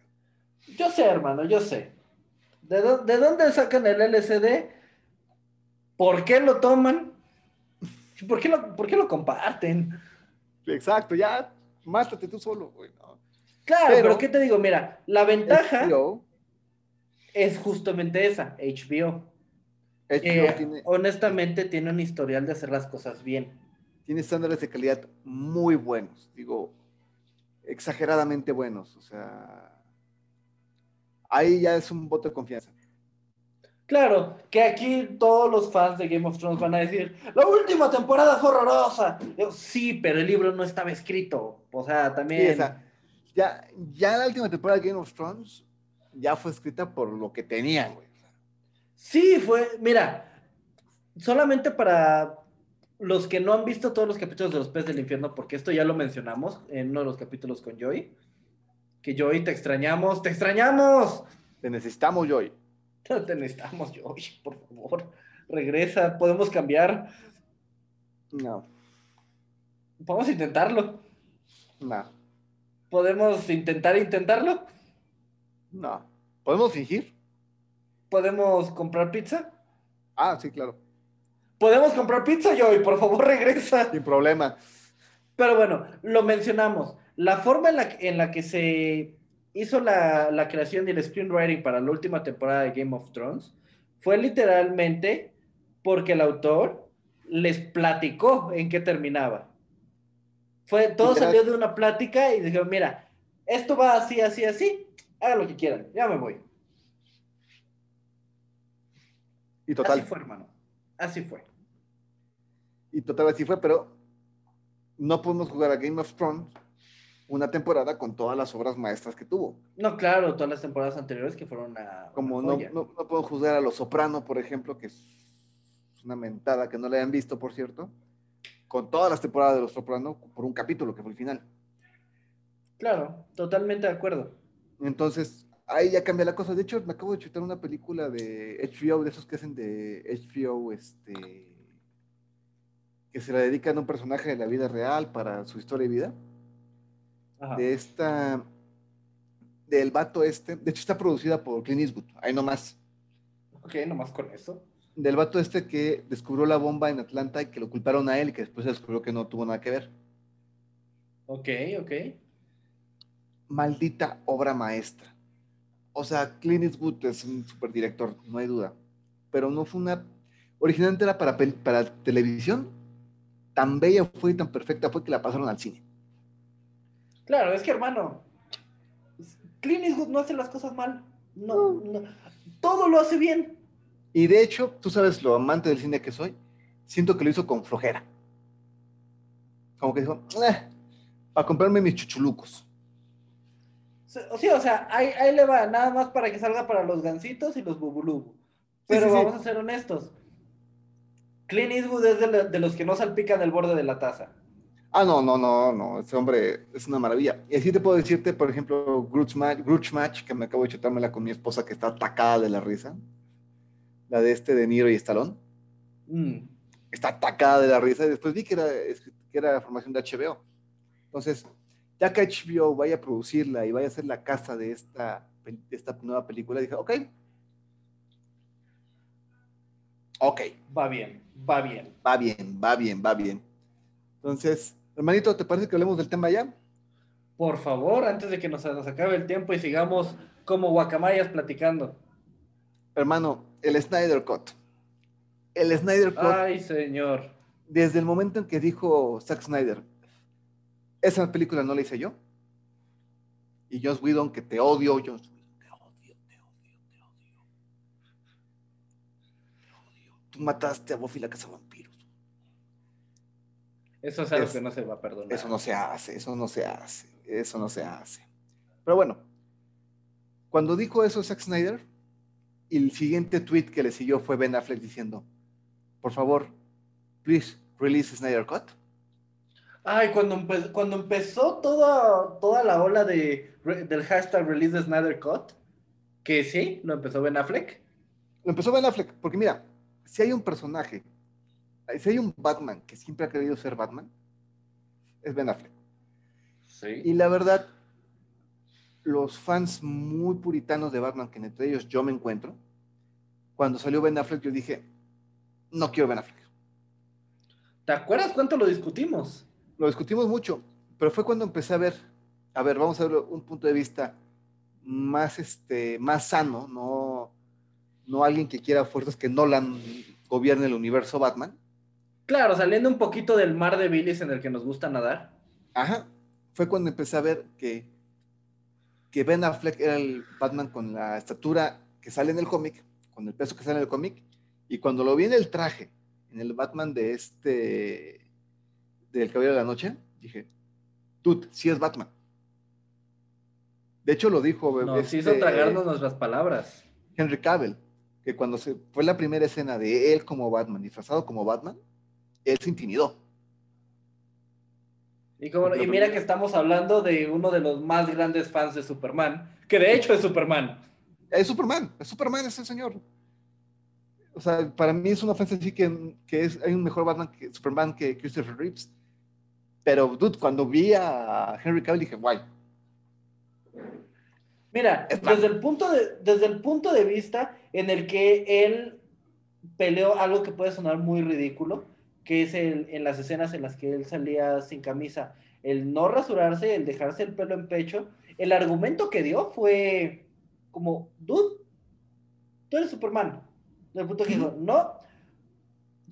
Yo sé, hermano, yo sé. ¿De, dó- de dónde sacan el LCD? ¿Por qué lo toman? ¿Por qué lo, por qué lo comparten? Exacto, ya, mátate tú solo, güey. ¿no? Claro, Pero- pero, ¿qué te digo? Mira, la ventaja HBO, es justamente esa, HBO. HBO Eh, tiene, honestamente, tiene un historial de hacer las cosas bien. tiene estándares de calidad muy buenos, digo, exageradamente buenos. O sea, ahí ya es un voto de confianza. Claro, que aquí todos los fans de Game of Thrones van a decir, la última temporada fue horrorosa. Yo, sí, pero el libro no estaba escrito. O sea, Sí, también... o sea, ya, ya la última temporada de Game of Thrones ya fue escrita por lo que tenían, güey. Sí, fue, mira, solamente para los que no han visto todos los capítulos de Los Peces del Infierno, porque esto ya lo mencionamos en uno de los capítulos con Joy, que Joy, te extrañamos, te extrañamos. Te necesitamos, Joy. Te necesitamos, Joy, por favor, regresa, podemos cambiar, No, podemos intentarlo, no, podemos intentar intentarlo. no. ¿Podemos fingir? ¿Podemos comprar pizza? Ah, sí, claro. ¿Podemos comprar pizza, Joey? Por favor, regresa. Sin problema. Pero bueno, lo mencionamos. La forma en la, en la que se hizo la, la creación del screenwriting para la última temporada de Game of Thrones fue literalmente porque el autor les platicó en qué terminaba. Fue, todo Literal. salió de una plática y dijeron, mira, esto va así, así, así, hagan lo que quieran, ya me voy. Y total. Así fue, hermano. Así fue. Y total así fue, pero no podemos jugar a Game of Thrones una temporada con todas las obras maestras que tuvo. No, claro, todas las temporadas anteriores que fueron a... Como no, no, no puedo juzgar a Los Soprano, por ejemplo, que es una mentada que no le hayan visto, por cierto, con todas las temporadas de Los Soprano por un capítulo que fue el final. Claro, totalmente de acuerdo. Entonces, ahí ya cambia la cosa. De hecho, me acabo de chutar una película de HBO, de esos que hacen de HBO, este, que se la dedican a un personaje de la vida real para su historia y vida. Ajá. De esta, del vato este, de hecho está producida por Clint Eastwood, ahí nomás. Ok, nomás con eso. Del vato este que descubrió la bomba en Atlanta y que lo culparon a él y que después se descubrió que no tuvo nada que ver. Ok, ok. Maldita obra maestra. O sea, Clint Eastwood es un super director, no hay duda. Pero no fue una. Originalmente era para, para televisión. Tan bella fue y tan perfecta fue que la pasaron al cine. Claro, es que hermano, Clint Eastwood no hace las cosas mal. No, no. Todo lo hace bien. Y de hecho, tú sabes lo amante del cine que soy, siento que lo hizo con flojera. Como que dijo, "Eh, para comprarme mis chuchulucos. Sí, o sí, o sea, ahí, ahí le va, nada más para que salga para los gancitos y los bubulubu. Pero sí, sí. vamos a ser honestos. Clint Eastwood es de, la- de los que no salpican el borde de la taza. Ah, no, no, no, no, ese hombre es una maravilla. Y así te puedo decirte, por ejemplo, Grudge Match, Grudge Match, que me acabo de chutármela con mi esposa que está atacada de la risa. La de este de Niro y Stallone. Mm. Está atacada de la risa. Y después vi que era, que era formación de HBO. Entonces, ya que HBO vaya a producirla y vaya a ser la casa de esta, de esta nueva película, dije, ok. Ok, Va bien, va bien. va bien, va bien, va bien. Entonces, hermanito, ¿te parece que hablemos del tema ya? Por favor, antes de que nos, nos acabe el tiempo y sigamos como guacamayas platicando. Hermano, el Snyder Cut. El Snyder Cut, Ay, señor. desde el momento en que dijo Zack Snyder, esa película no la hice yo. Y Joss Whedon, que te odio, Joss Whedon, te odio, te odio, te odio. Te odio. Tú mataste a Buffy la Casa Vampiros. Eso es algo Es- que no se va a perdonar. Eso no se hace, eso no se hace, eso no se hace. Pero bueno, cuando dijo eso Zack Snyder, el siguiente tweet que le siguió fue Ben Affleck diciendo, por favor, please release Snyder Cut. Ay, cuando, empe- cuando empezó toda, toda la ola de, del hashtag release de Snyder Cut, que sí, lo empezó Ben Affleck. Lo empezó Ben Affleck, porque mira, si hay un personaje, si hay un Batman que siempre ha querido ser Batman, es Ben Affleck. Sí. Y la verdad, los fans muy puritanos de Batman, que entre ellos yo me encuentro, cuando salió Ben Affleck, yo dije, no quiero Ben Affleck. ¿Te acuerdas cuánto lo discutimos? Lo discutimos mucho, pero fue cuando empecé a ver, a ver, vamos a ver un punto de vista más, este, más sano, no, no alguien que quiera fuerzas que Nolan gobierne el universo Batman. Claro, saliendo un poquito del mar de bilis en el que nos gusta nadar. Ajá. Fue cuando empecé a ver que, que Ben Affleck era el Batman con la estatura que sale en el cómic, con el peso que sale en el cómic, y cuando lo vi en el traje, en el Batman de este, del Caballero de la Noche, dije, dude, sí es Batman. De hecho, lo dijo Nos este, hizo tragarnos nuestras palabras. Henry Cavill, que cuando se, fue la primera escena de él como Batman, disfrazado como Batman, él se intimidó. Y, como, y mira que estamos hablando de uno de los más grandes fans de Superman, que de hecho es Superman. Es Superman, es Superman ese señor. O sea, para mí es una ofensa decir que, que es, hay un mejor Batman que Superman que Christopher Reeves. Pero, dude, cuando vi a Henry Cavill dije, guay. Mira, Es desde el, punto de, desde el punto de vista en el que él peleó algo que puede sonar muy ridículo, que es el, en las escenas en las que él salía sin camisa, el no rasurarse, el dejarse el pelo en pecho, el argumento que dio fue como, dude, tú eres Superman. Del punto que dijo, no,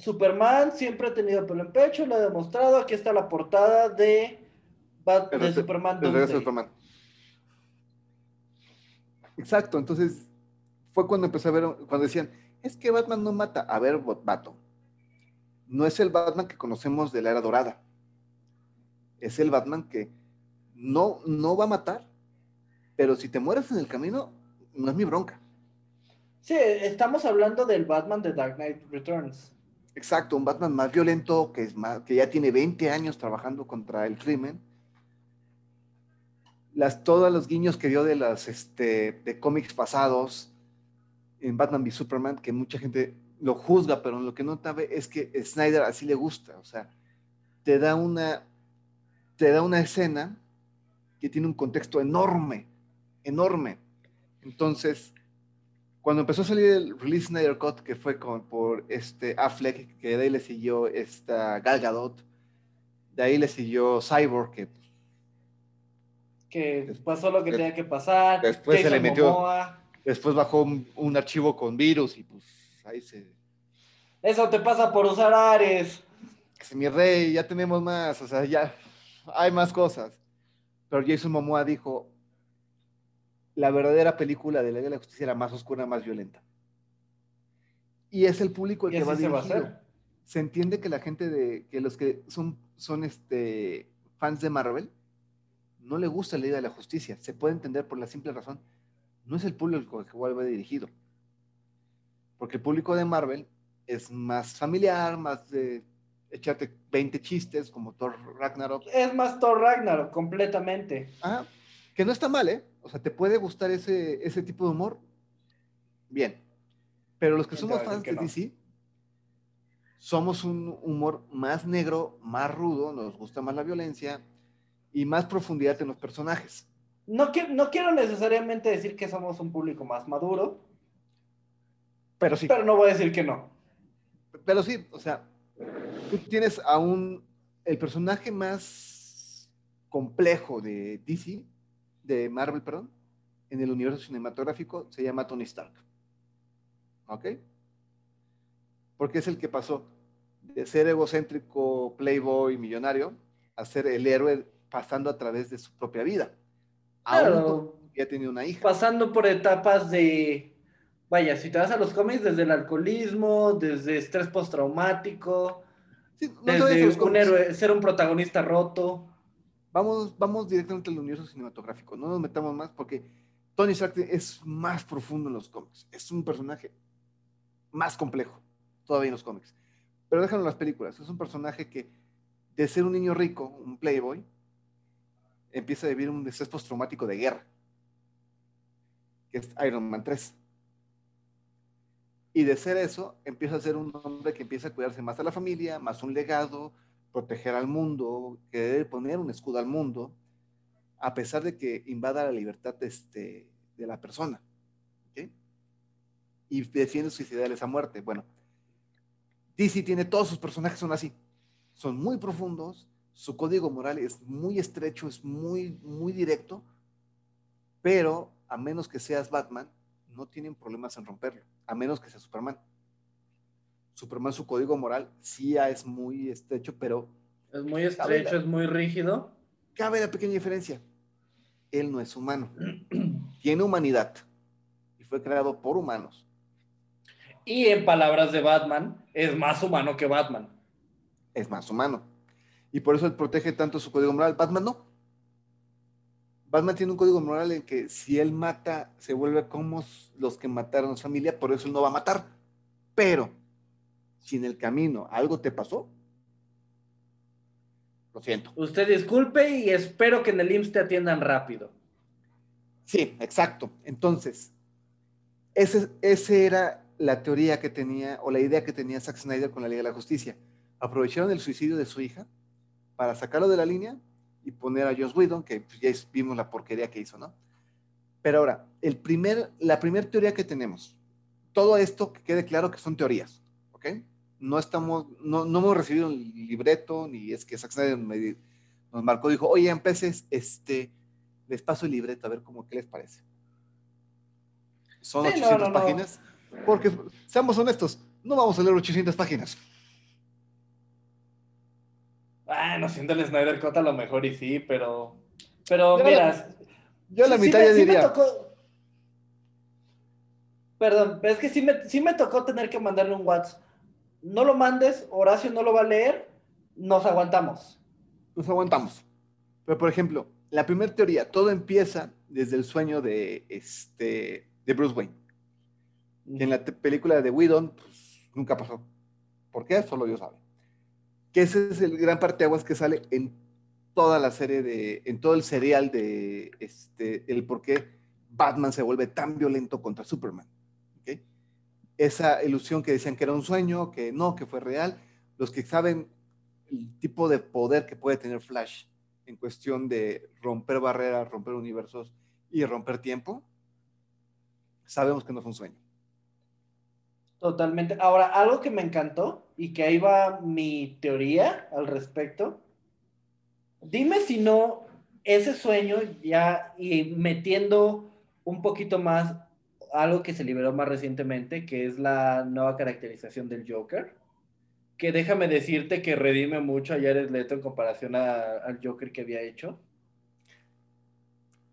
Superman siempre ha tenido pelo en pecho, lo ha demostrado, aquí está la portada de, Bat- de rete- Superman de. Exacto, entonces fue cuando empecé a ver, cuando decían, es que Batman no mata. A ver, vato, no es el Batman que conocemos de la era dorada. Es el Batman que no, no va a matar, pero si te mueres en el camino, no es mi bronca. Sí, estamos hablando del Batman de Dark Knight Returns. Exacto, un Batman más violento, que, es que ya tiene 20 años trabajando contra el crimen. Las, todos los guiños que dio de, las, este, de cómics pasados en Batman v Superman, que mucha gente lo juzga, pero lo que no sabe es que Snyder así le gusta. O sea, te da una, te da una escena que tiene un contexto enorme, enorme. Entonces, cuando empezó a salir el release Snyder Cut, que fue con, por este Affleck, que de ahí le siguió esta Gal Gadot, de ahí le siguió Cyborg, que Que pasó lo que tenía que pasar. después se le metió- Momoa. después bajó un, un archivo con virus y pues ahí se... Eso te pasa por usar Ares. que mi rey, ya tenemos más, o sea, ya hay más cosas. Pero Jason Momoa dijo, la verdadera película de la Liga de la Justicia era más oscura, más violenta. Y es el público el que va se va a hacer. se entiende que la gente de que los que son son este fans de Marvel no le gusta la Liga de la Justicia. Se puede entender por la simple razón, no es el público al que va dirigido. Porque el público de Marvel es más familiar, más de echarte 20 chistes como Thor Ragnarok. Es más Thor Ragnarok, completamente. Ah, que no está mal, ¿eh? O sea, ¿te puede gustar ese, ese tipo de humor? Bien. Pero los que ¿Quién te somos fans que de no? DC, somos un humor más negro, más rudo, nos gusta más la violencia y más profundidad en los personajes. No, qui- no quiero necesariamente decir que somos un público más maduro, Pero sí, pero no voy a decir que no. pero sí, o sea, tú tienes a un, el personaje más complejo de DC, de Marvel, perdón, en el universo cinematográfico, se llama Tony Stark. ¿Ok? Porque es el que pasó de ser egocéntrico, playboy, millonario, a ser el héroe pasando a través de su propia vida. Claro. ya tenía una hija. Pasando por etapas de, vaya, si te vas a los cómics, desde el alcoholismo, desde estrés postraumático, Sí, no desde un héroe, ser un protagonista roto. Vamos, vamos directamente al universo cinematográfico, no nos metamos más porque Tony Stark es más profundo en los cómics, es un personaje más complejo todavía en los cómics. Pero déjalo en las películas, es un personaje que de ser un niño rico, un playboy, empieza a vivir un estrés postraumático de guerra, que es Iron Man 3. Y de ser eso, empieza a ser un hombre que empieza a cuidarse más a la familia, más un legado, proteger al mundo, que debe poner un escudo al mundo, a pesar de que invada la libertad de, este, la persona. Y defiende sus ideales a muerte. Bueno, DC tiene todos sus personajes son así. Son muy profundos, su código moral es muy estrecho, es muy, muy directo, pero a menos que seas Batman, no tienen problemas en romperlo, a menos que sea Superman. Superman, su código moral sí es muy estrecho, pero Es muy estrecho, es muy rígido. cabe la pequeña diferencia. Él no es humano. Tiene humanidad. Y fue creado por humanos. Y en palabras de Batman, es más humano que Batman. Es más humano. Y por eso él protege tanto su código moral. Batman no. Batman tiene un código moral en que si él mata, se vuelve como los que mataron a su familia, por eso él no va a matar. Pero, si en el camino algo te pasó, lo siento. Usted disculpe y espero que en el IMSS te atiendan rápido. Sí, exacto. Entonces, ese, ese era la teoría que tenía, o la idea que tenía Zack Snyder con la Liga de la Justicia. Aprovecharon el suicidio de su hija para sacarlo de la línea y poner a Joss Whedon, que pues, ya vimos la porquería que hizo, ¿no? Pero ahora, el primer, la primera teoría que tenemos, todo esto que quede claro que son teorías, ¿ok? No estamos, no, no hemos recibido un libreto, ni es que Zack Snyder me- nos marcó, dijo, oye, en peces, este, les paso el libreto, a ver cómo, ¿qué les parece? Son Sí, no, 800 no, no. páginas, porque, seamos honestos, no vamos a leer 800 páginas. Ah, no siento el Snyder Cut a lo mejor y sí, pero. Pero Yo mira. Yo la sí- sí mitad ya sí me diría, tocó- Perdón, pero es que sí me, sí me tocó tener que mandarle un WhatsApp. No lo mandes, Horacio no lo va a leer, nos aguantamos. nos aguantamos. Pero, por ejemplo, la primera teoría, todo empieza desde el sueño de, este, de Bruce Wayne. que en la película de Whedon pues, nunca pasó. ¿Por qué? Solo Dios sabe. Que ese es el gran parteaguas que sale en toda la serie de, en todo el serial de, este, el por qué Batman se vuelve tan violento contra Superman. ¿ok? Esa ilusión que decían que era un sueño, que no, que fue real. Los que saben el tipo de poder que puede tener Flash en cuestión de romper barreras, romper universos y romper tiempo, sabemos que no fue un sueño. Totalmente. Ahora, algo que me encantó y que ahí va mi teoría al respecto. Dime si no, ese sueño ya y metiendo un poquito más algo que se liberó más recientemente, que es la nueva caracterización del Joker. Que déjame decirte que redime mucho a Jared Leto en comparación a- al Joker que había hecho.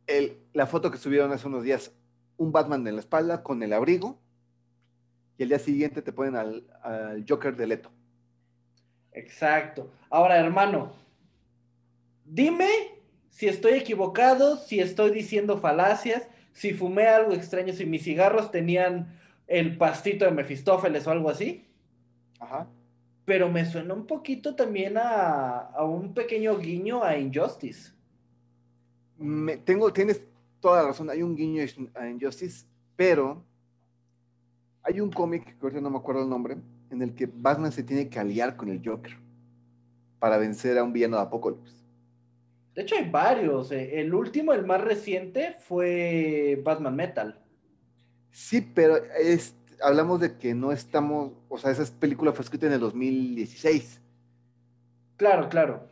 el- la foto que subieron hace unos días, un Batman en la espalda con el abrigo, y el día siguiente te ponen al, al Joker de Leto. Exacto. Ahora, hermano, dime si estoy equivocado, si estoy diciendo falacias, si fumé algo extraño, si mis cigarros tenían el pastito de Mefistófeles o algo así, Ajá. pero me suena un poquito también a, a un pequeño guiño a Injustice. Me- tengo, tienes toda la razón, hay un guiño a Injustice, pero hay un cómic, que ahorita no me acuerdo el nombre, en el que Batman se tiene que aliar con el Joker para vencer a un villano de Apocalipsis. De hecho, hay varios. eh. El último, el más reciente, fue Batman Metal. Sí, pero es, hablamos de que no estamos, o sea, esa película fue escrita en el 2016. Claro, claro.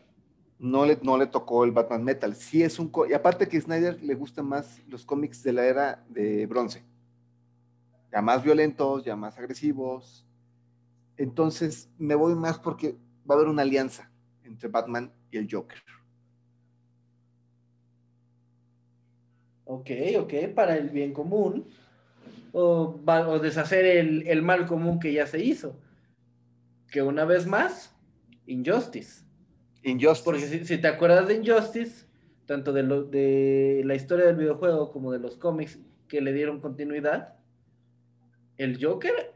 no le, no le tocó el Batman Metal. Sí es un... Y aparte que a Snyder le gustan más los cómics de la era de bronce. Ya más violentos, ya más agresivos. Entonces me voy más porque va a haber una alianza entre Batman y el Joker. Ok, ok, para el bien común. O, deshacer el, el mal común que ya se hizo. Que una vez más, Injustice. Injustice. Porque si, si te acuerdas de Injustice, tanto de, lo, de la historia del videojuego como de los cómics que le dieron continuidad, el Joker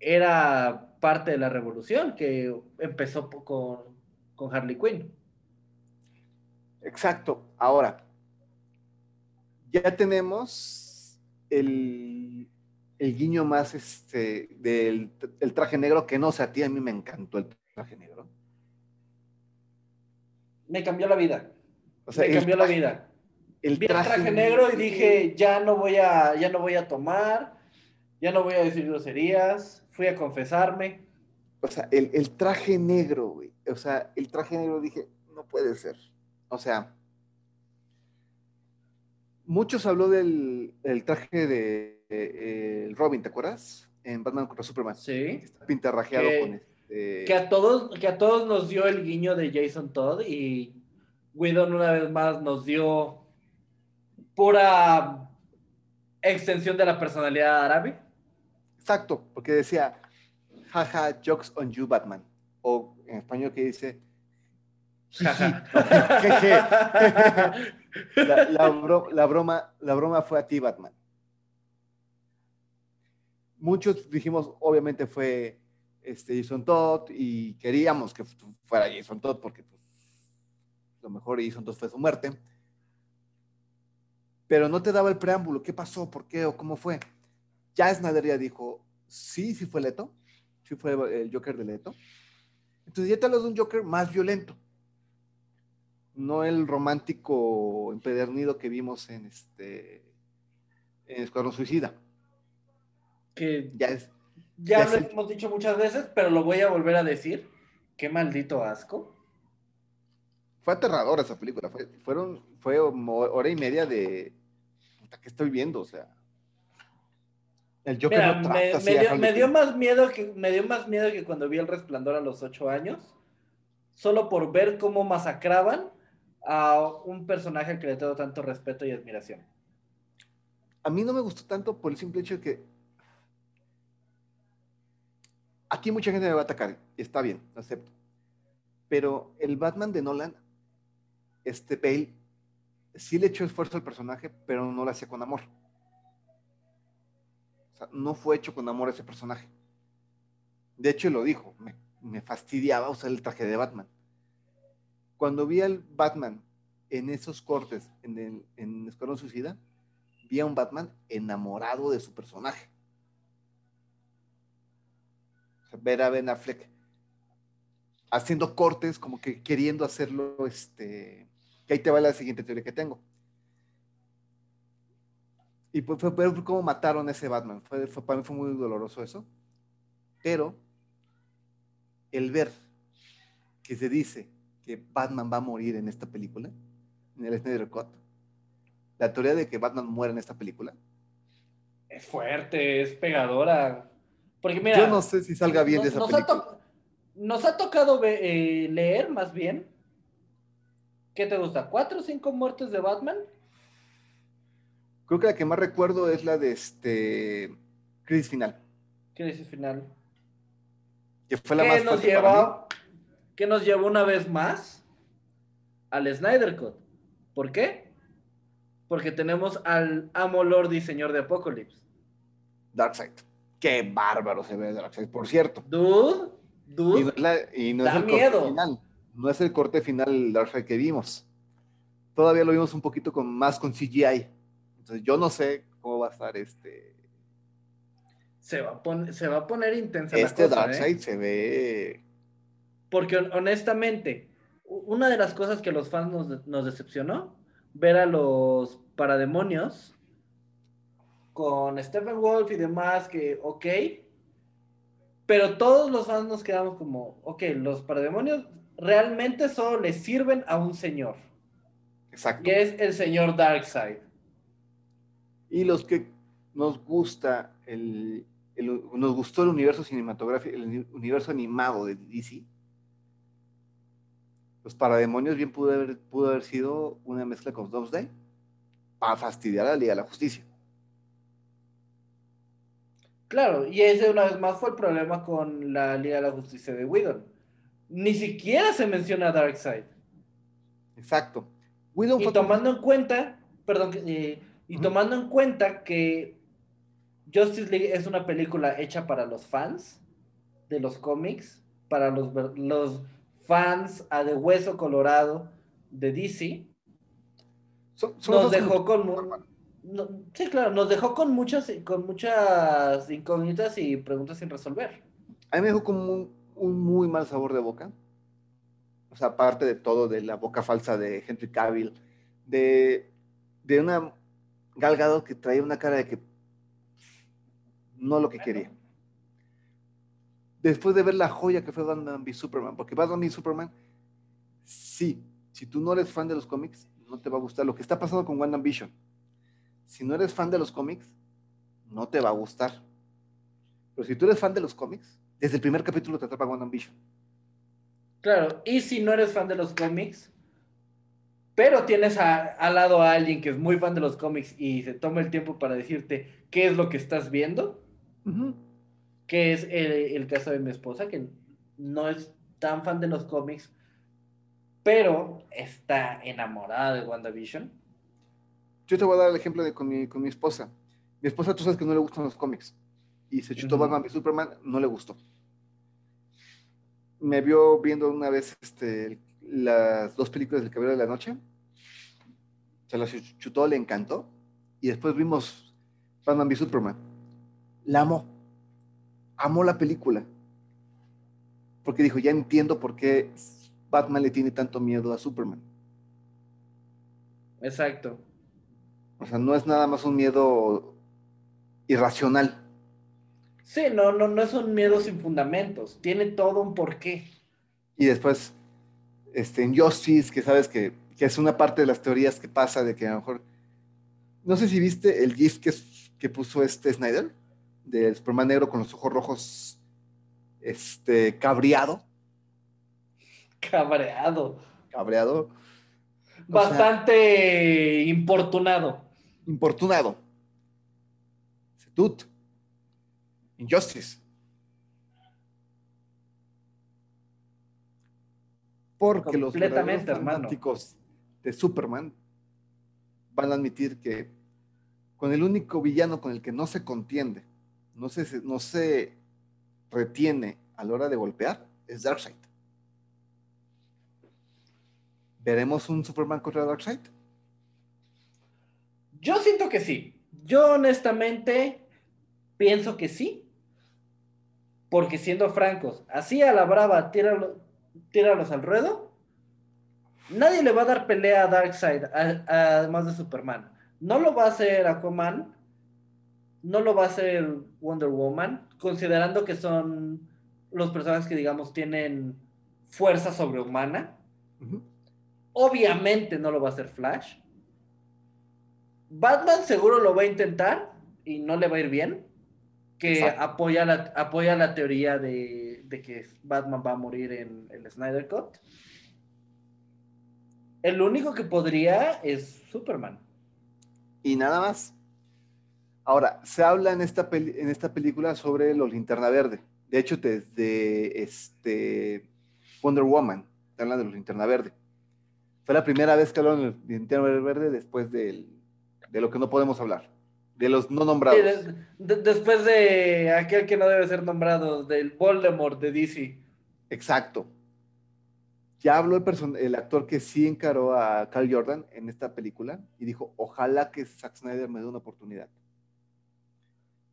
era parte de la revolución que empezó con, con Harley Quinn. Exacto. Ahora, ya tenemos el, el guiño más este, del el traje negro, que no sé, a ti a mí me encantó el traje negro. Me cambió la vida. O sea, me cambió la traje- vida. El Vi el traje negro y dije, ya no voy a, ya no voy a tomar, ya no voy a decir groserías, fui a confesarme. O sea, el, el traje negro, güey. O sea, el traje negro dije, no puede ser. O sea, muchos habló del el traje de eh, Robin, ¿te acuerdas? En Batman contra Superman. Sí. Está pintarrajeado Que- con este. Que a todos, que a todos nos dio el guiño de Jason Todd y Whedon una vez más nos dio pura extensión de la personalidad árabe. Exacto, porque decía, jaja, jokes on you, Batman. O en español que dice, Jaja. la, la bro- la broma, la broma fue a ti, Batman. Muchos dijimos, obviamente fue este Jason Todd y queríamos que fu- fuera Jason Todd porque pues, lo mejor Jason Todd fue su muerte. Pero no te daba el preámbulo, ¿qué pasó? ¿Por qué? ¿O cómo fue? Ya Snyder ya dijo, sí, sí fue Leto, sí fue el Joker de Leto. Entonces ya te hablas de un Joker más violento no el romántico empedernido que vimos en este en Escuadrón Suicida. Que Ya es. ya Ya lo hemos dicho muchas veces, pero lo voy a volver a decir. Qué maldito asco. Fue aterradora esa película. Fue, fueron, fue hora y media de. ¿Qué estoy viendo? O sea. El Joker Mira, no me, me dio, me dio más miedo que me dio más miedo que cuando vi el resplandor a los ocho años, solo por ver cómo masacraban a un personaje al que le tengo tanto respeto y admiración. A mí no me gustó tanto por el simple hecho de que. Aquí mucha gente me va a atacar. y Está bien, acepto. Pero el Batman de Nolan, este Bale, sí le echó esfuerzo al personaje, pero no lo hacía con amor. O sea, no fue hecho con amor ese personaje. De hecho, lo dijo, me fastidiaba usar el traje de Batman. Cuando vi al Batman en esos cortes, en, el, en Escuadrón Suicida, vi a un Batman enamorado de su personaje. Ver a Ben Affleck haciendo cortes, como que queriendo hacerlo, este, que ahí te va la siguiente teoría que tengo. Y pues fue, fue como mataron a ese Batman. Fue- para mí fue muy doloroso eso. Pero el ver que se dice que Batman va a morir en esta película, en el Snyder Cut, la teoría de que Batman muere en esta película, Es fuerte, es pegadora. Porque mira, yo no sé si salga bien de esa nos, ha película. nos ha tocado eh, leer más bien. ¿Qué te gusta? ¿Cuatro o cinco muertes de Batman? Creo que la que más recuerdo es la de este Crisis Final, ¿Qué dices final? que fue la ¿Qué más nos lleva? ¿Qué nos llevó una vez más al Snyder Cut? ¿Por qué? Porque tenemos al amo Lord y señor de Apocalypse. Darkseid. Qué bárbaro se ve Darkseid, por cierto. Dude, Y dude. no es, la- y no Da es el miedo. corte final. No es el corte final Darkseid que vimos. Todavía lo vimos un poquito con más con CGI. Entonces yo no sé cómo va a estar este. Se va a, pon- se va a poner intensa Este la cosa, ¿eh? Darkseid se ve. Porque hon- honestamente, una de las cosas que los fans nos, nos decepcionó, ver a los parademonios con Stephen Wolf y demás, que ok, pero todos los fans nos quedamos como, ok, los parademonios realmente solo le sirven a un señor, Exacto. que es el señor Darkseid. Y los que nos gusta el, el- nos gustó el universo cinematográfico, el uni- universo animado de DC. Los parademonios bien pudo haber, pudo haber sido una mezcla con Doomsday para fastidiar a la Liga de la Justicia. Claro, y ese una vez más fue el problema con la Liga de la Justicia de Whedon. Ni siquiera se menciona a Darkseid. Exacto. Whedon Y tomando en cuenta, perdón, eh, y tomando en cuenta que Justice League es una película hecha para los fans de los cómics, para los, los fans a de hueso colorado de DC, son- son nos dejó con no- sí, claro, nos dejó con muchas, con muchas incógnitas y preguntas sin resolver. A mí me dejó como un, un muy mal sabor de boca. O sea, aparte de todo, de la boca falsa de Henry Cavill, de, de una Gal Gadot que traía una cara de que no lo que quería. Después de ver la joya que fue Batman v Superman, porque Batman v Superman, sí, si tú no eres fan de los cómics, no te va a gustar. Lo que está pasando con WandaVision, si no eres fan de los cómics, no te va a gustar. Pero si tú eres fan de los cómics, desde el primer capítulo te atrapa WandaVision. Claro, y si no eres fan de los cómics, pero tienes al lado a alguien que es muy fan de los cómics y se toma el tiempo para decirte qué es lo que estás viendo, que es el, el caso de mi esposa, que no es tan fan de los cómics, pero está enamorada de WandaVision. Yo te voy a dar el ejemplo de con mi, con mi esposa. Mi esposa, tú sabes que no le gustan los cómics. Y se chutó. Batman v Superman, no le gustó. Me vio viendo una vez este, las dos películas del Caballero de la Noche. Se las chutó, le encantó. Y después vimos Batman v Superman. La amó. Amó la película. Porque dijo, ya entiendo por qué Batman le tiene tanto miedo a Superman. Exacto. O sea, no es nada más un miedo irracional. Sí, no, no, no es un miedo sin fundamentos. Tiene todo un porqué. Y después, este, en Justice, que sabes que, que es una parte de las teorías que pasa de que a lo mejor. No sé si viste el GIF que, que puso este Snyder, del Superman negro con los ojos rojos, este, cabreado. Cabreado. Cabreado. Bastante importunado. Importunado. Dude. Injustice. Porque los fanáticos de Superman van a admitir que con el único villano con el que no se contiende, no se, no se retiene a la hora de golpear, es Darkseid. ¿Veremos un Superman contra Darkseid? Yo siento que sí. Yo honestamente pienso que sí. Porque siendo francos, así a la brava, tíralo, tíralos al ruedo. Nadie le va a dar pelea a Darkseid, además de Superman. No lo va a hacer Aquaman, no lo va a hacer Wonder Woman, considerando que son los personajes que, digamos, tienen fuerza sobrehumana. Obviamente no lo va a hacer Flash. Batman seguro lo va a intentar y no le va a ir bien. Que apoya la, apoya la teoría de, de, que Batman va a morir en el Snyder Cut. El único que podría es Superman. Y nada más. Ahora, se habla en esta, en esta película sobre los linterna verde. De hecho, desde este Wonder Woman, se habla de los linterna verde. Fue la primera vez que hablaron de linterna verde después de lo que no podemos hablar. De los no nombrados. después de aquel que no debe ser nombrado, del Voldemort de DC. Exacto. Ya habló el, el, actor que sí encaró a Carl Jordan en esta película y dijo, ojalá que Zack Snyder me dé una oportunidad.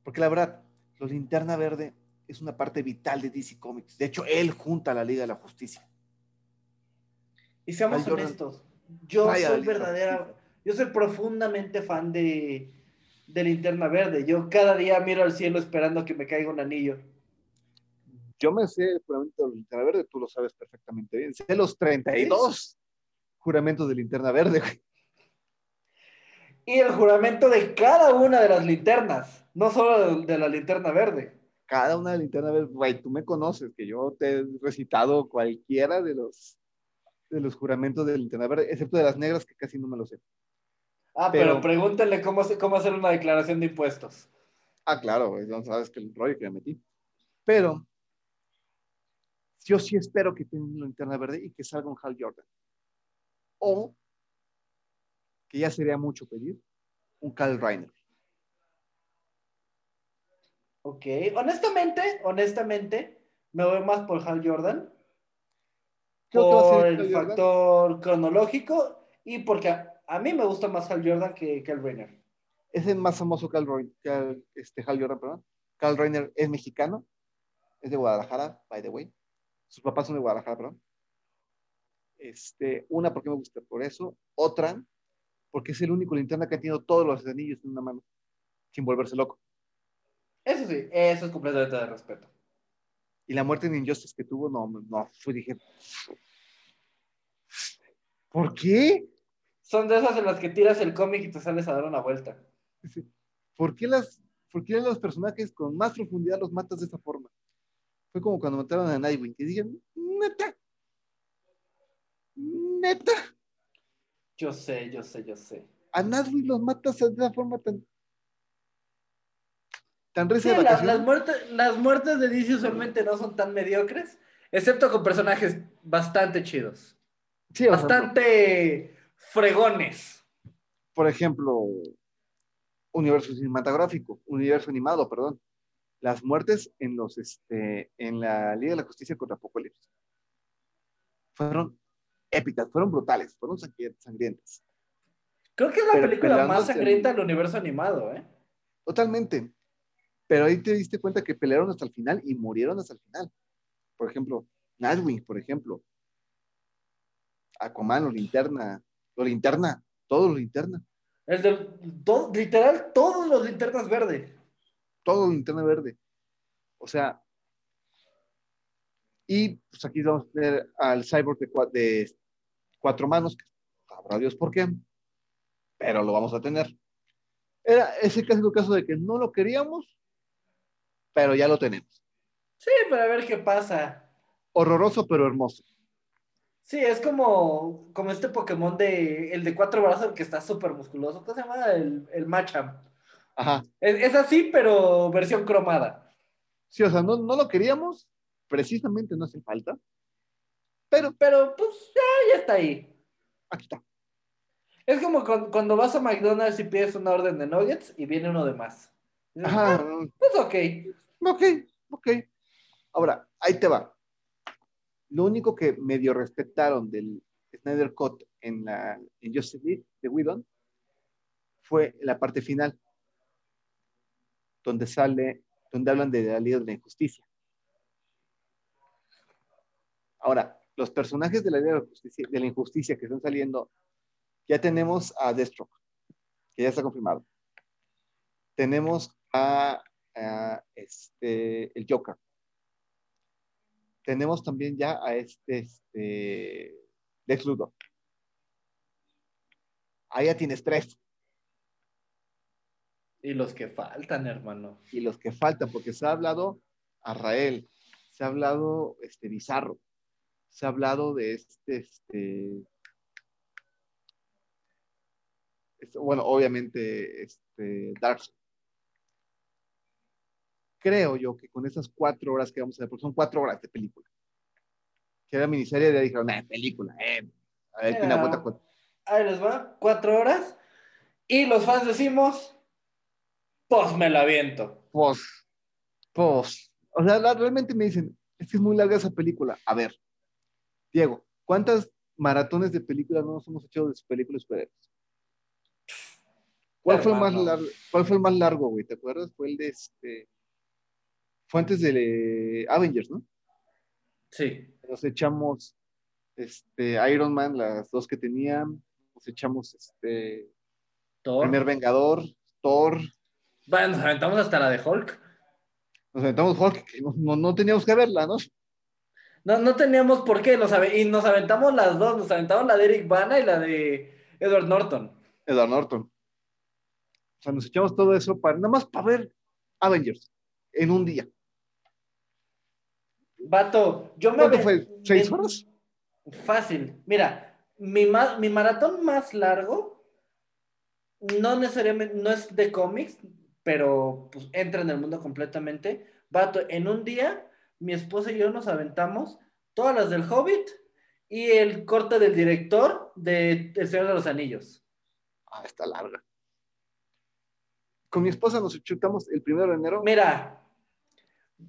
Porque la verdad, los Linterna Verde es una parte vital de DC Comics. De hecho, él junta a la Liga de la Justicia. Y seamos honestos, yo soy verdadera, yo soy profundamente fan de, de Linterna Verde. Yo cada día miro al cielo esperando que me caiga un anillo. Yo me sé el juramento de Linterna Verde, tú lo sabes perfectamente bien. Sé los 32 juramentos de Linterna Verde. Y el juramento de cada una de las linternas. No solo de, la linterna verde. Cada una de las linternas verde, güey, tú me conoces, que yo te he recitado cualquiera de los, de los juramentos de linterna verde, excepto de las negras, que casi no me lo sé. Ah, pero, pregúntenle cómo, cómo hacer una declaración de impuestos. Ah, claro, güey, no sabes que el rollo que me metí. Pero yo sí espero que tenga una linterna verde y que salga un Hal Jordan. O, que ya sería mucho pedir, un Kyle Reiner. Ok, honestamente, honestamente, me voy más por Hal Jordan. Por el factor cronológico y porque a, mí me gusta más Hal Jordan que Cal Reiner. Es el más famoso Cal, este, Hal Jordan, perdón. Cal Reiner es mexicano, es de Guadalajara, by the way. Sus papás son de Guadalajara, perdón. Este, una, porque me gusta por eso. Otra, porque es el único linterna que ha tenido todos los anillos en una mano, sin volverse loco. Eso sí, eso es completamente de respeto. Y la muerte en Injustice que tuvo, no, no, fue, dije, ¿por qué? Son de esas en las que tiras el cómic y te sales a dar una vuelta. ¿Por qué, las, ¿Por qué los personajes con más profundidad los matas de esa forma? Fue como cuando mataron a Nightwing, y dije, neta, neta. Yo sé, yo sé, yo sé. A Nightwing los matas de esa forma tan las, muertes, las muertes de DC usualmente no son tan mediocres, excepto con personajes bastante chidos. bastante fregones. Por ejemplo, universo cinematográfico, universo animado, perdón. Las muertes en los este, en la Liga de la Justicia contra Apocalipsis fueron épicas, fueron brutales, fueron sangrientas. Creo que es la película más sangrienta del universo animado, ¿eh? Totalmente. Pero ahí te diste cuenta que pelearon hasta el final y murieron hasta el final. Por ejemplo, Nightwing, por ejemplo. Aquaman, lo linterna, lo linterna, todo lo linterna. El del, literal, todos los linternas verdes. todo linterna verde. O sea, y pues aquí vamos a tener al cyborg de, de cuatro manos, que sabrá Dios por qué, pero lo vamos a tener. Era ese clásico caso de que no lo queríamos, pero ya lo tenemos. Sí, para ver qué pasa. Horroroso, pero hermoso. Sí, es como, como este Pokémon de el de cuatro brazos que está súper musculoso. ¿Cómo se llama? El, el Machamp. Ajá. Es, es así, pero versión cromada. Sí, o sea, no, no lo queríamos, precisamente no hace falta, pero Pero pues ya, ya está ahí. aquí está. Es como con- cuando vas a McDonald's y pides una orden de nuggets y viene uno de más. Ajá. "Ah, Pues ok. Ok, ok. Ahora, ahí te va. Lo único que medio respetaron del Snyder Cut en, la, en Justice League de Whedon fue la parte final, donde sale, donde hablan de la Liga de la Injusticia. Ahora, los personajes de la Liga de la Justicia, de la Injusticia que están saliendo, ya tenemos a Deathstroke, que ya está confirmado. Tenemos a a este, el Joker. Tenemos también ya a este, este Lex Luthor. Ahí ya tienes tres. Y los que faltan, hermano. Y los que faltan, porque se ha hablado a Rael, se ha hablado este Bizarro, se ha hablado de este, este, este, bueno, obviamente, este, Darkseid. Creo yo que con esas cuatro horas que vamos a ver, porque son cuatro horas de película, que era miniserie, ya dijeron, eh, película, eh, a ver cuatro. Ahí les va, cuatro horas. Y los fans decimos, pues me la aviento. Pues, pues, o sea, realmente me dicen, es que es muy larga esa película. A ver, Diego, ¿cuántas maratones de películas no nos hemos hecho de sus películas superhéroes? ¿Cuál fue, el más largo, ¿Cuál fue el más largo, güey? ¿Te acuerdas? Fue el de este. Fue antes de Avengers, ¿no? Sí. Nos echamos este, Iron Man, las dos que tenían. Nos echamos este, Thor. Primer Vengador, Thor. Bueno, nos aventamos hasta la de Hulk. Nos aventamos Hulk, que no, no- no teníamos que verla, ¿no? No, no teníamos por qué, ave- y nos aventamos las dos, nos aventamos la de Eric Bana y la de Edward Norton. Edward Norton. O sea, nos echamos todo eso para, nada más para ver Avengers en un día. Vato, yo me... ¿Cuánto fue? ¿Seis me- horas? Fácil. Mira, mi, ma- mi maratón más largo no necesariamente, no es de cómics, pero pues entra en el mundo completamente. Vato, en un día, mi esposa y yo nos aventamos todas las del Hobbit y el corte del director de El Señor de los Anillos. Ah, está larga. Con mi esposa nos chutamos el primero de enero. Mira,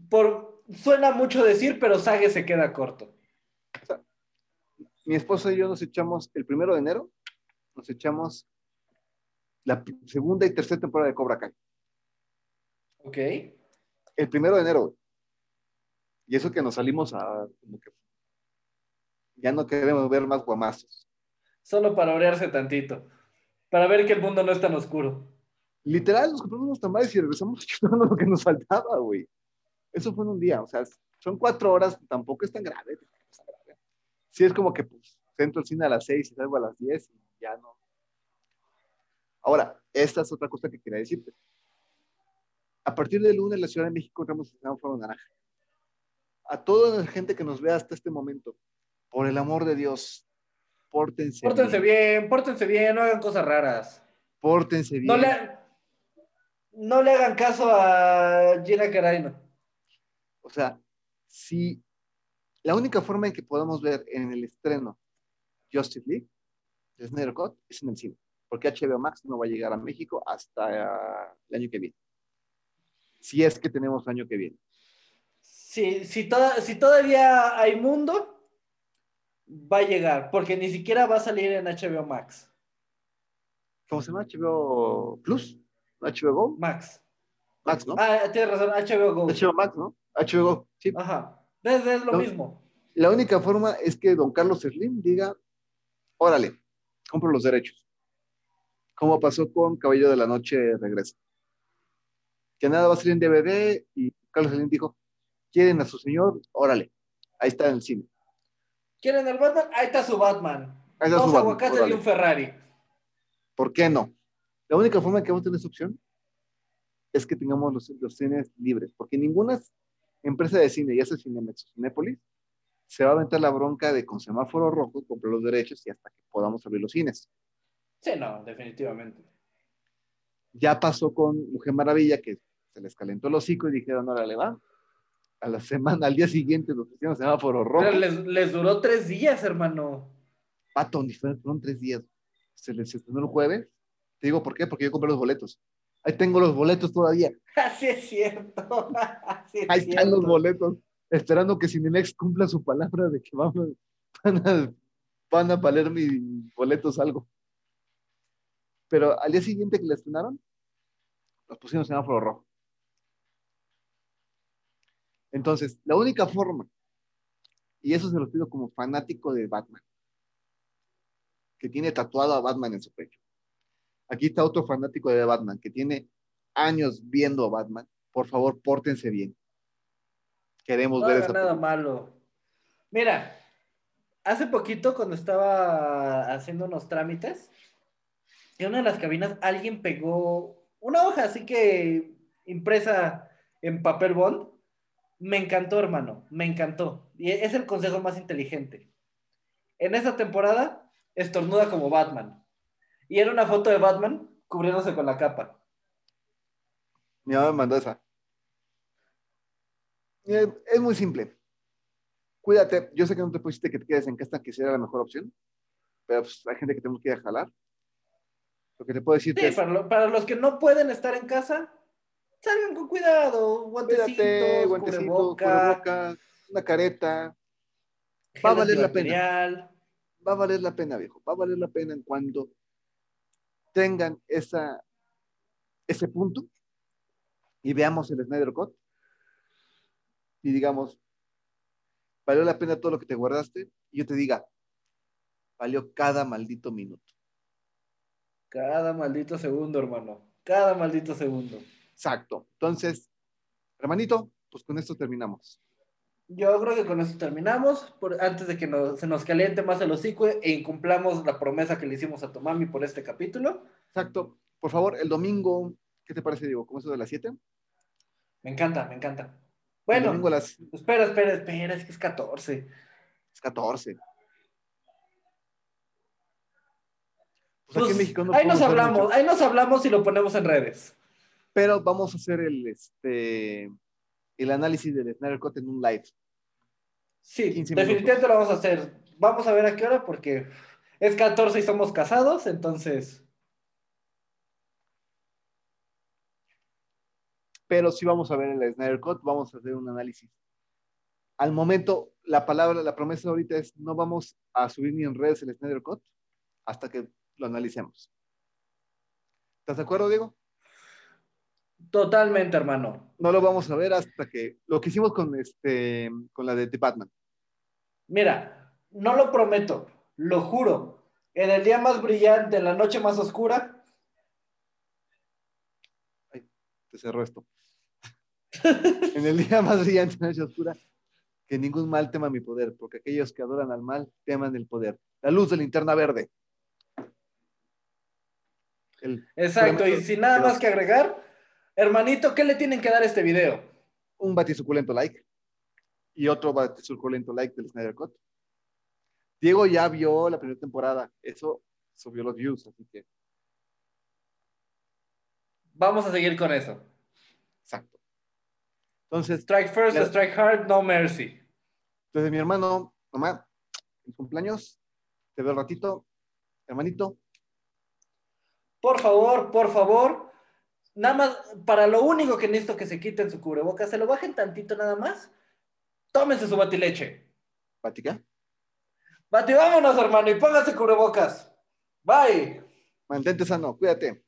por, suena mucho decir, pero Sage se queda corto. Mi esposa y yo nos echamos el primero de enero, nos echamos la segunda y tercera temporada de Cobra Kai. ¿Ok? El primero de enero. Y eso que nos salimos a como que ya no queremos ver más guamazos. Solo para orearse tantito. Para ver que el mundo no es tan oscuro. Literal, nos compramos unos tamales y regresamos chutando lo que nos faltaba, güey. Eso fue en un día, o sea, son cuatro horas, tampoco es tan grave. es tan grave. Sí, es como que pues, entro al cine a las seis y salgo a las diez y ya no. Ahora, esta es otra cosa que quería decirte. A partir del lunes, la Ciudad de México entramos en semáforo naranja. A toda la gente que nos vea hasta este momento, por el amor de Dios, pórtense, Pórtense bien, pórtense bien, no hagan cosas raras. Pórtense bien. No le, no le hagan caso a Gina Carano. O sea, si la única forma en que podamos ver en el estreno Justice League, Snyder Cut, es en el cine, porque HBO Max no va a llegar a México hasta el año que viene. Si es que tenemos el año que viene. Si, si, toda- si todavía hay mundo, va a llegar, porque ni siquiera va a salir en HBO Max. ¿Cómo se llama? HBO Plus, HBO Go, Max. Max, ¿no? Ah, tienes razón, HBO Go. HBO Max, ¿no? HBO Go, sí. Ajá. Es, es lo mismo. La única forma es que don Carlos Slim diga, órale, compro los derechos. Como pasó con Cabello de la Noche Regresa. que nada va a salir en DVD y Carlos Slim dijo, ¿quieren a su señor? Órale, ahí está en el cine. ¿Quieren el Batman? Ahí está su Batman. Ahí está Dos su aguacates y un Ferrari. ¿Por qué no? La única forma que vamos a tener esa opción es que tengamos los, los cines libres, porque ninguna empresa de cine, ya sea Cinemex o Cinépolis, se va a aventar la bronca de con semáforo rojo comprar los derechos y hasta que podamos abrir los cines. Sí, no, definitivamente. Ya pasó con Mujer Maravilla, que se les calentó el hocico y dijeron, órale, va. A la semana, al día siguiente, nos pusieron semáforo rojo. Pero les, les duró tres días, hermano. Pato, ni fueron, tres días. Se les estrenó el jueves. Te digo por qué, porque yo compré los boletos. Ahí tengo los boletos todavía. Así es cierto. Así es Ahí están cierto. los boletos. Esperando que Cinemex cumpla su palabra de que vamos, van a, van a valer mis boletos algo. Pero al día siguiente que la estrenaron, nos pusieron semáforo rojo. Entonces, la única forma, y eso se lo pido como fanático de Batman, que tiene tatuado a Batman en su pecho. Aquí está otro fanático de Batman que tiene años viendo a Batman. Por favor, pórtense bien. Queremos No ver esa nada película. malo. Mira, hace poquito cuando estaba haciendo unos trámites, en una de las cabinas alguien pegó una hoja así que impresa en papel bond. Me encantó, hermano, me encantó. Y es el consejo más inteligente. En esta temporada, estornuda como Batman. Y era una foto de Batman cubriéndose con la capa. Mi mamá me mandó esa. Eh, Es muy simple. Cuídate. Yo sé que no te pusiste que te quedes en casa, que sería la mejor opción. Pero pues, hay gente que tenemos que ir a jalar. Lo que te puedo decir Sí, es, para, lo- para los que no pueden estar en casa, salgan con cuidado, guantecitos, cuídate, guantecitos, cubreboca, cubreboca, una careta. va a valer la pena. Va a valer la pena, viejo. Va a valer la pena en cuando tengan esa, ese punto y veamos el Snyder Cut y digamos, valió la pena todo lo que te guardaste y yo te diga, valió cada maldito minuto. Cada maldito segundo, hermano. Cada maldito segundo. Exacto. Entonces, hermanito, pues con esto terminamos. Yo creo que con eso terminamos, por, antes de que nos- se nos caliente más el hocico e incumplamos la promesa que le hicimos a Tomami por este capítulo. Exacto. Por favor, el domingo, ¿qué te parece, Diego? ¿Cómo eso de las 7? Me encanta, me encanta. El Bueno, domingo a las espera, espera, espera, es que es 14. 14. Pues Pues, aquí en México no ahí nos hablamos, mucho. ahí nos hablamos y lo ponemos en redes. Pero vamos a hacer el, este, el análisis del Snyder Cut en un live. Sí, 15 definitivamente lo vamos a hacer. Vamos a ver a qué hora porque es 14 y somos casados, entonces Pero sí vamos a ver el Snyder Cut, vamos a hacer un análisis. Al momento, la palabra, la promesa ahorita es no vamos a subir ni en redes el Snyder Cut hasta que lo analicemos. ¿Estás de acuerdo, Diego? Totalmente, hermano. No lo vamos a ver hasta que lo que hicimos con este con la de The Batman. Mira, no lo prometo, lo juro. En el día más brillante, en la noche más oscura, Te cerró esto. en el día más brillante, noche oscura, que ningún mal tema mi poder, porque aquellos que adoran al mal teman el poder. La luz de linterna verde. El- exacto. Y sin nada más que agregar, hermanito, ¿qué le tienen que dar a este video? un batisuculento like y otro batisuculento like del Snyder Cut. Diego ya vio la primera temporada, eso subió los views, así que Vamos a seguir con eso. exacto. Entonces, Strike first, strike hard, no mercy. desde mi hermano, mamá, en cumpleaños, te veo el ratito, hermanito, Por favor, por favor. Nada más, para lo único que necesito que se quiten su cubrebocas, se lo bajen tantito nada más. Tómense su batileche. Patica, Bati, vámonos, hermano, y pónganse cubrebocas. Bye. mantente sano, cuídate.